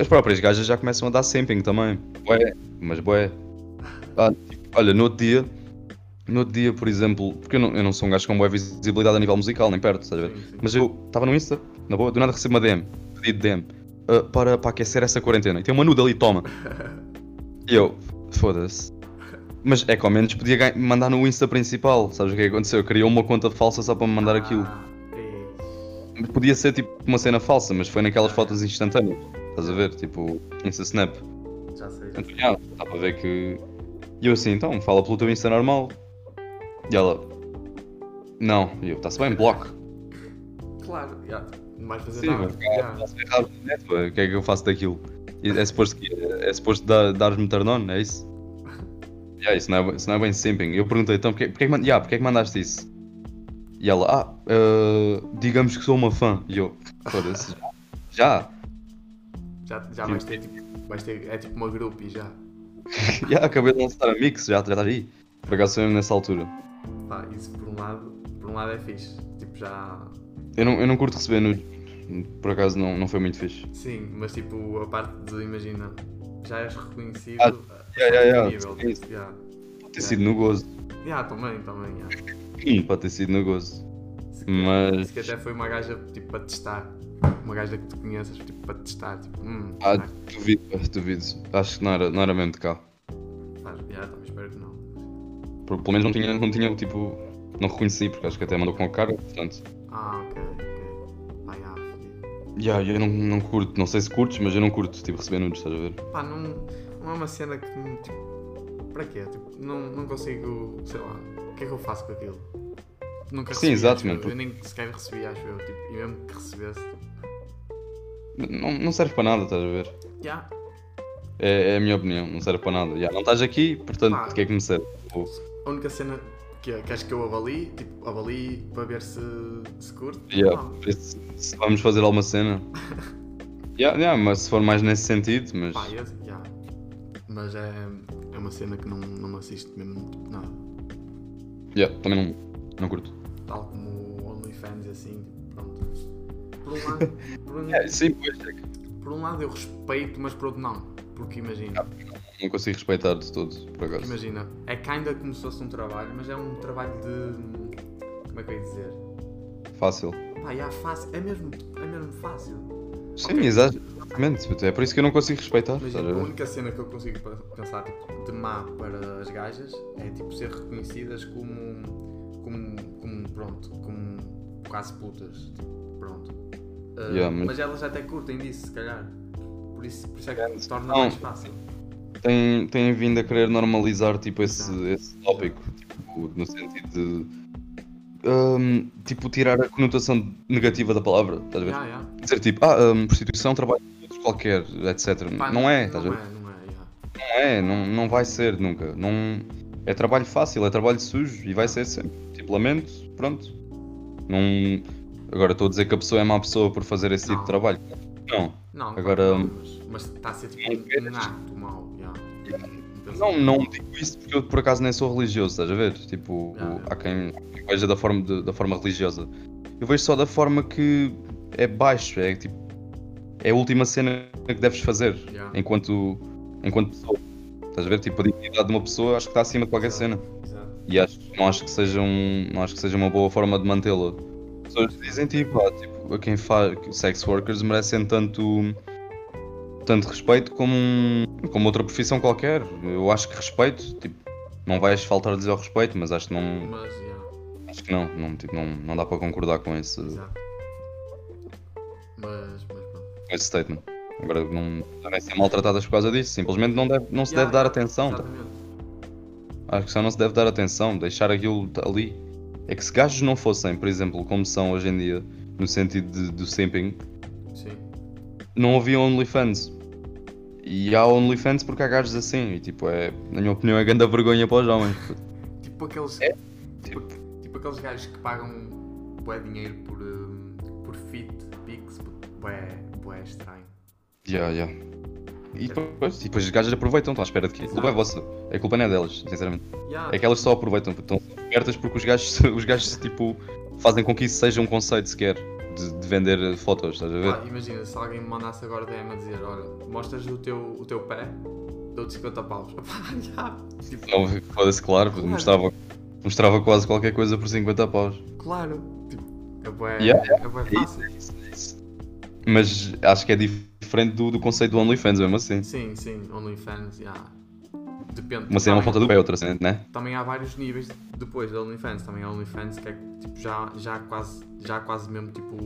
As próprias gajas já começam a dar simping também. Bué, mas bué. Ah, tipo, olha, no outro dia, no outro dia, por exemplo, porque eu não, eu não sou um gajo com boa visibilidade a nível musical, nem perto, estás a ver? Mas eu estava no Insta, na boa, do nada recebo uma DM, pedido DM, ah, para, para aquecer essa quarentena. E tem uma nuda ali, toma. E eu, foda-se. Mas é que ao menos podia mandar no Insta principal, sabes o que é que aconteceu? Criou uma conta falsa só para me mandar aquilo. Ah, ei. Podia ser tipo uma cena falsa, mas foi naquelas fotos instantâneas. Estás a ver? Tipo, Insta Snap. Já sei. Então, já, dá para ver que. E eu assim, então, fala pelo teu Insta normal. E ela. Não, e eu, está-se bem, bloco. Claro, yeah. não vais fazer Sim, nada. Está-se bem pá, O que é que eu faço daquilo? É suposto que é suposto dar- dar-me turn-on, é isso? Yeah, isso, não é, isso não é bem simping. Eu perguntei, então, porquê, porquê, que, yeah, porquê que mandaste isso? E ela, ah, eh, digamos que sou uma fã. E eu, foda-se, já? Já, já vais ter tipo. Vais ter, é tipo uma grupo e já. Já acabei de lançar a mix, já, já estás aí. Por acaso mesmo nessa altura. Pá, isso por um lado, por um lado é fixe. Tipo, já. Eu não, eu não curto receber nudes. Por acaso não, não foi muito fixe. Sim, mas tipo, a parte de, imagina, já és reconhecido. Ah, yeah, yeah, yeah, nível, sim, tipo, yeah. Pode ter sido no gozo. Yeah, também, também, yeah. Hum, Pode ter sido no gozo. Se que- Mas- se que até foi uma gaja tipo para testar. Uma gaja que tu conheças tipo para testar. Tipo, hum, Ah, será duvido, duvido. Acho que não era, não era mesmo de cá. faz? Yeah, também espero que não. Porque pelo menos não tinha, não tinha tipo. Não reconheci, porque acho que até mandou com a cara, portanto. Ah, ok, ok. Pá, yeah, fodido. Yeah, eu não, não curto, não sei se curtes, mas eu não curto, tipo, receber nudes, estás a ver? Pá, não, não é uma cena que me, tipo. Para quê? Tipo, não, não consigo, sei lá, o que é que eu faço com aquilo? Nunca Sim, recebi, exato, acho eu. Eu nem sequer recebi, acho eu. Tipo, e mesmo que recebesse, tipo, Não, não serve para nada, estás a ver? já. É, é a minha opinião, não serve para nada. Já, não estás aqui, portanto, o que é que me serve? A única cena que queres que eu avalie, tipo, avalie para ver se, se curte. Yeah, isso, se vamos fazer alguma cena. yeah, yeah, mas se for mais nesse sentido, mas. Pá, eu- yeah. Mas é, é uma cena que não, não me assiste mesmo tipo, nada. Yeah, também não, não curto. Tal como OnlyFans assim. Por um lado, por um, É, sim, é que por um lado eu respeito, mas por outro não. Porque imagina, não consigo respeitar de todo, por acaso. imagina, é kinda como se fosse um trabalho, mas é um trabalho de. Como é que eu ia dizer? Fácil. Pá, yeah, fácil, é mesmo, é mesmo fácil. Sim, exa- exatamente. É por isso que eu não consigo respeitar. Imagina, a única cena que eu consigo pensar tipo, de má para as gajas é tipo ser reconhecidas como, como, como pronto, como quase putas, tipo, pronto. Uh, Yeah, mas- mas... elas até curtem disso, se calhar. Por isso, por isso é que se torna Não. mais fácil. Tem, tem vindo a querer normalizar tipo, esse, esse tópico, tipo, no sentido de. hum, tipo, tirar a conotação negativa da palavra, estás a ver? Yeah, yeah. Dizer tipo, ah, hum, prostituição, trabalho de outros qualquer, etc. Pá, não é, estás a não ver? é, não é, yeah. Não é, não, não vai ser nunca. Não, é trabalho fácil, é trabalho sujo e vai ser sempre. Tipo, lamento, pronto. Não, agora estou a dizer que a pessoa é má pessoa por fazer esse tipo Não. de trabalho. Não, Não, Agora, não, mas, está a ser tipo não um, queres? ato mau. Yeah. Não não, não digo isso porque eu por acaso nem sou religioso, estás a ver? Tipo, Ah, há quem, há quem veja da forma, de- da forma religiosa. Eu vejo só da forma que é baixo, é tipo, é a última cena que deves fazer Yeah. enquanto, enquanto pessoa. Estás a ver? Tipo, a dignidade de uma pessoa acho que está acima de qualquer Exato, cena. exato. E acho, não, acho que seja um, não acho que seja uma boa forma de mantê-la. As pessoas dizem tipo, ah, tipo, a quem faz sex workers merecem tanto, tanto respeito como, um- como outra profissão qualquer. Eu acho que respeito, tipo, não vais faltar-lhes ao respeito, mas acho que não, Mas, yeah, acho que não, não, tipo, não, não dá para concordar com esse, exato. Mas, mas pronto. esse statement. Agora não devem ser maltratadas por causa disso, simplesmente não, deve, não se Yeah, deve dar yeah, atenção. tá? Acho que só não se deve dar atenção, deixar aquilo ali. É que se gajos não fossem, por exemplo, como são hoje em dia, no sentido de, do simping, Sim. não havia OnlyFans. E há OnlyFans porque há gajos assim. E tipo, é, na minha opinião, é grande vergonha para os homens. Tipo aqueles. É, Tipo, tipo aqueles gajos que pagam bué dinheiro por, hum, por fit, pics, bué, bué estranho. Já, já. E depois, e depois os gajos aproveitam, estão à espera de quê? A culpa é vossa. A culpa não é delas, sinceramente. Yeah, É que elas só aproveitam, estão espertas porque os gajos, os gajos tipo, fazem com que isso seja um conceito sequer de, de vender fotos, estás a ver? pá, imagina, se alguém me mandasse agora DM a dizer, olha, mostras o teu, o teu pé, dou-te 50 paus. Tipo, Não, foda-se, claro, Claro. mostrava, mostrava quase qualquer coisa por 50 paus. claro. Tipo, é bué, Yeah, é É fácil. é isso, é isso. Mas acho que é diferente do, do conceito do OnlyFans, mesmo assim. Sim, sim, OnlyFans, yeah. Depende. Uma cena é uma ponta do pé, outra cena, né? também há vários níveis depois da OnlyFans. Também há OnlyFans que é tipo, já, já, quase, já quase mesmo tipo.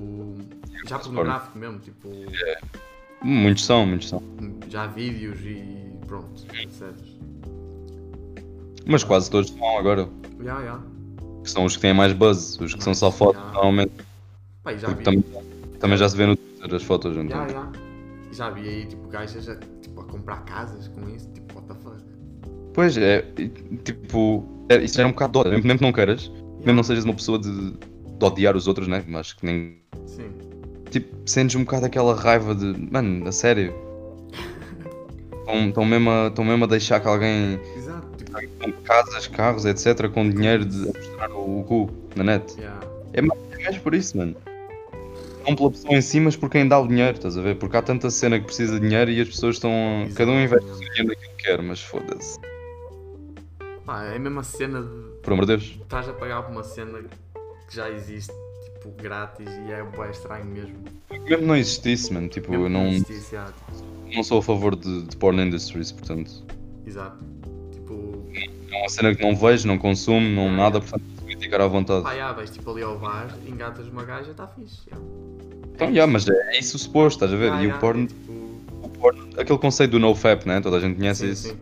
Já pornográfico mesmo, tipo. Muitos são, muitos são. Já vídeos e pronto, etc. Mas quase todos são agora. Já, já. Que são os que têm mais buzz, os que são só fotos, Yeah. normalmente. Pá, e já vi. também, também já se vê no As fotos, Já, então. já. E Já vi aí tipo gajas a, tipo, a comprar casas com isso, tipo, what the fuck. Pois é, tipo, é, isso já era um bocado de ódio, mesmo que não queiras, mesmo Yeah. não sejas uma pessoa de, de odiar os outros, né? Mas que nem. Sim. Tipo, sentes um bocado aquela raiva de. Mano, a sério. Estão mesmo, a- mesmo a deixar que alguém Exato, tipo, com casas, carros, etc., com dinheiro de mostrar o, o cu na net. yeah. É mais por isso, mano. Não pela pessoa em si, mas por quem dá o dinheiro, estás a ver? Porque há tanta cena que precisa de dinheiro e as pessoas estão. Cada um investe o dinheiro naquilo que quer, mas foda-se. Pá, é a mesma cena de. Por amor de Deus. Estás a pagar por uma cena que já existe, tipo, grátis e é bué estranho mesmo. Mesmo não existisse, mano. Tipo, Mesmo eu não, existisse, tipo, não sou a favor de, de porn industries, portanto. Exato. Tipo, É uma cena que não vejo, não consumo, não nada, é. portanto criticar à vontade. pá, já, vais tipo ali ao bar, engatas uma gaja, está fixe. já. Então, yeah, mas é isso o suposto, estás a ver? Já, e já, o porn, é tipo, o aquele conceito do nofap, né? Toda a gente conhece sim, isso. sim.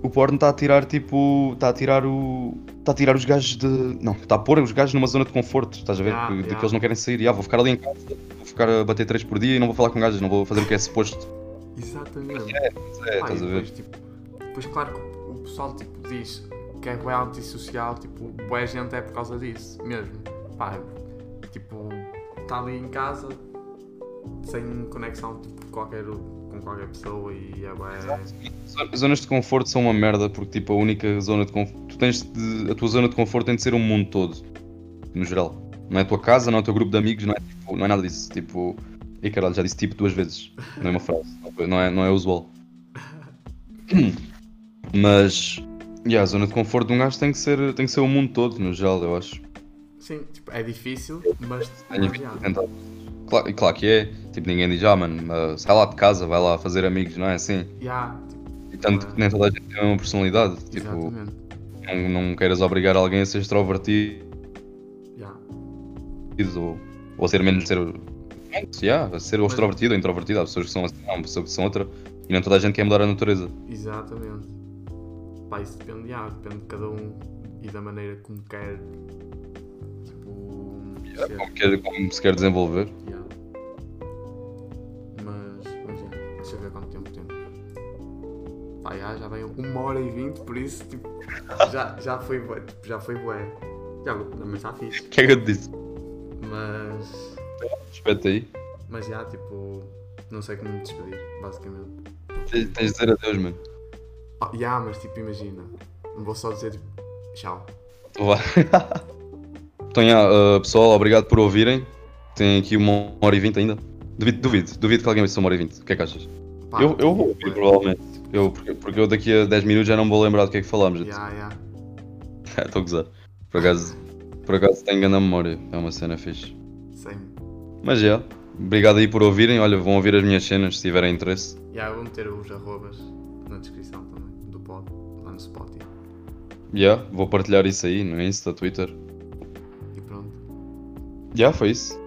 O porno está a tirar tipo. Está a tirar o. Está a tirar os gajos de. Não, está a pôr os gajos numa zona de conforto, estás a ver? Yeah, Que- De que eles não querem sair. Ah, vou ficar ali em casa, vou ficar a bater três por dia e não vou falar com gajos, não vou fazer o que é suposto. Exatamente. É, Pá, e estás a ver? depois, tipo, depois, claro que o pessoal tipo, diz que é bué antissocial, tipo, boa gente é por causa disso, mesmo. Pá, tipo, está ali em casa sem conexão tipo, com, qualquer, com qualquer pessoa e é. Zo- Zonas de conforto são uma merda porque tipo a única zona de conforto. Tu tens de, a tua zona de conforto tem de ser o mundo todo. No geral. Não é a tua casa, não é o teu grupo de amigos, não é, tipo, não é nada disso. Tipo. E caralho, já disse tipo duas vezes. Não é uma frase. Não é, não é usual. Mas. Yeah, a zona de conforto de um gajo tem que, ser, tem que ser o mundo todo, no geral, eu acho. Sim, tipo, é difícil, mas. Visto já. tentar. Claro, e claro que é. Tipo, ninguém diz, ah, mano, sai lá de casa, vai lá fazer amigos, não é assim? Já, tipo, E tanto que nem toda a gente tem a mesma personalidade. Tipo, não, não queiras obrigar alguém a ser extrovertido ou, ou a ser menos ser, yeah, a ser Mas- extrovertido ou introvertido. Há pessoas que são assim, há pessoas que são outra e não toda a gente quer mudar a natureza. Exatamente. Pá, isso depende, já, depende de cada um e da maneira como quer. Tipo. ser. Como, quer, como se quer desenvolver. Já. Mas, mas já, deixa eu ver quanto tempo temos. Pá, já, já vem uma hora e vinte, por isso, tipo, já, já foi bué, tipo, já foi bué. Já, mas está fixe. O que é que eu te disse? Mas, Espeta aí. mas já, tipo, não sei como me despedir, basicamente. Tens, tens de dizer adeus, mano. Ah, já, mas tipo, imagina, não vou só dizer, tipo, tchau. Vá. então, yeah, uh, pessoal, obrigado por ouvirem. Tem aqui uma hora e vinte ainda. Duvido, duvido, duvido que alguém ouça uma hora e vinte. O que é que achas? Pá, eu, eu vou tipo, ouvir, provavelmente. Eu, porque, porque eu daqui a 10 minutos já não me vou lembrar do que é que falámos. Já, já. Estou a gozar. Por acaso, por acaso tenho grande memória. É uma cena fixe. Sempre. Mas já. Obrigado aí por ouvirem. Olha, vão ouvir as minhas cenas se tiverem interesse. Já, eu vou meter os arrobas na descrição também, lá no Spotify. Já, vou partilhar isso aí no Insta, Twitter. E pronto. Já, foi isso.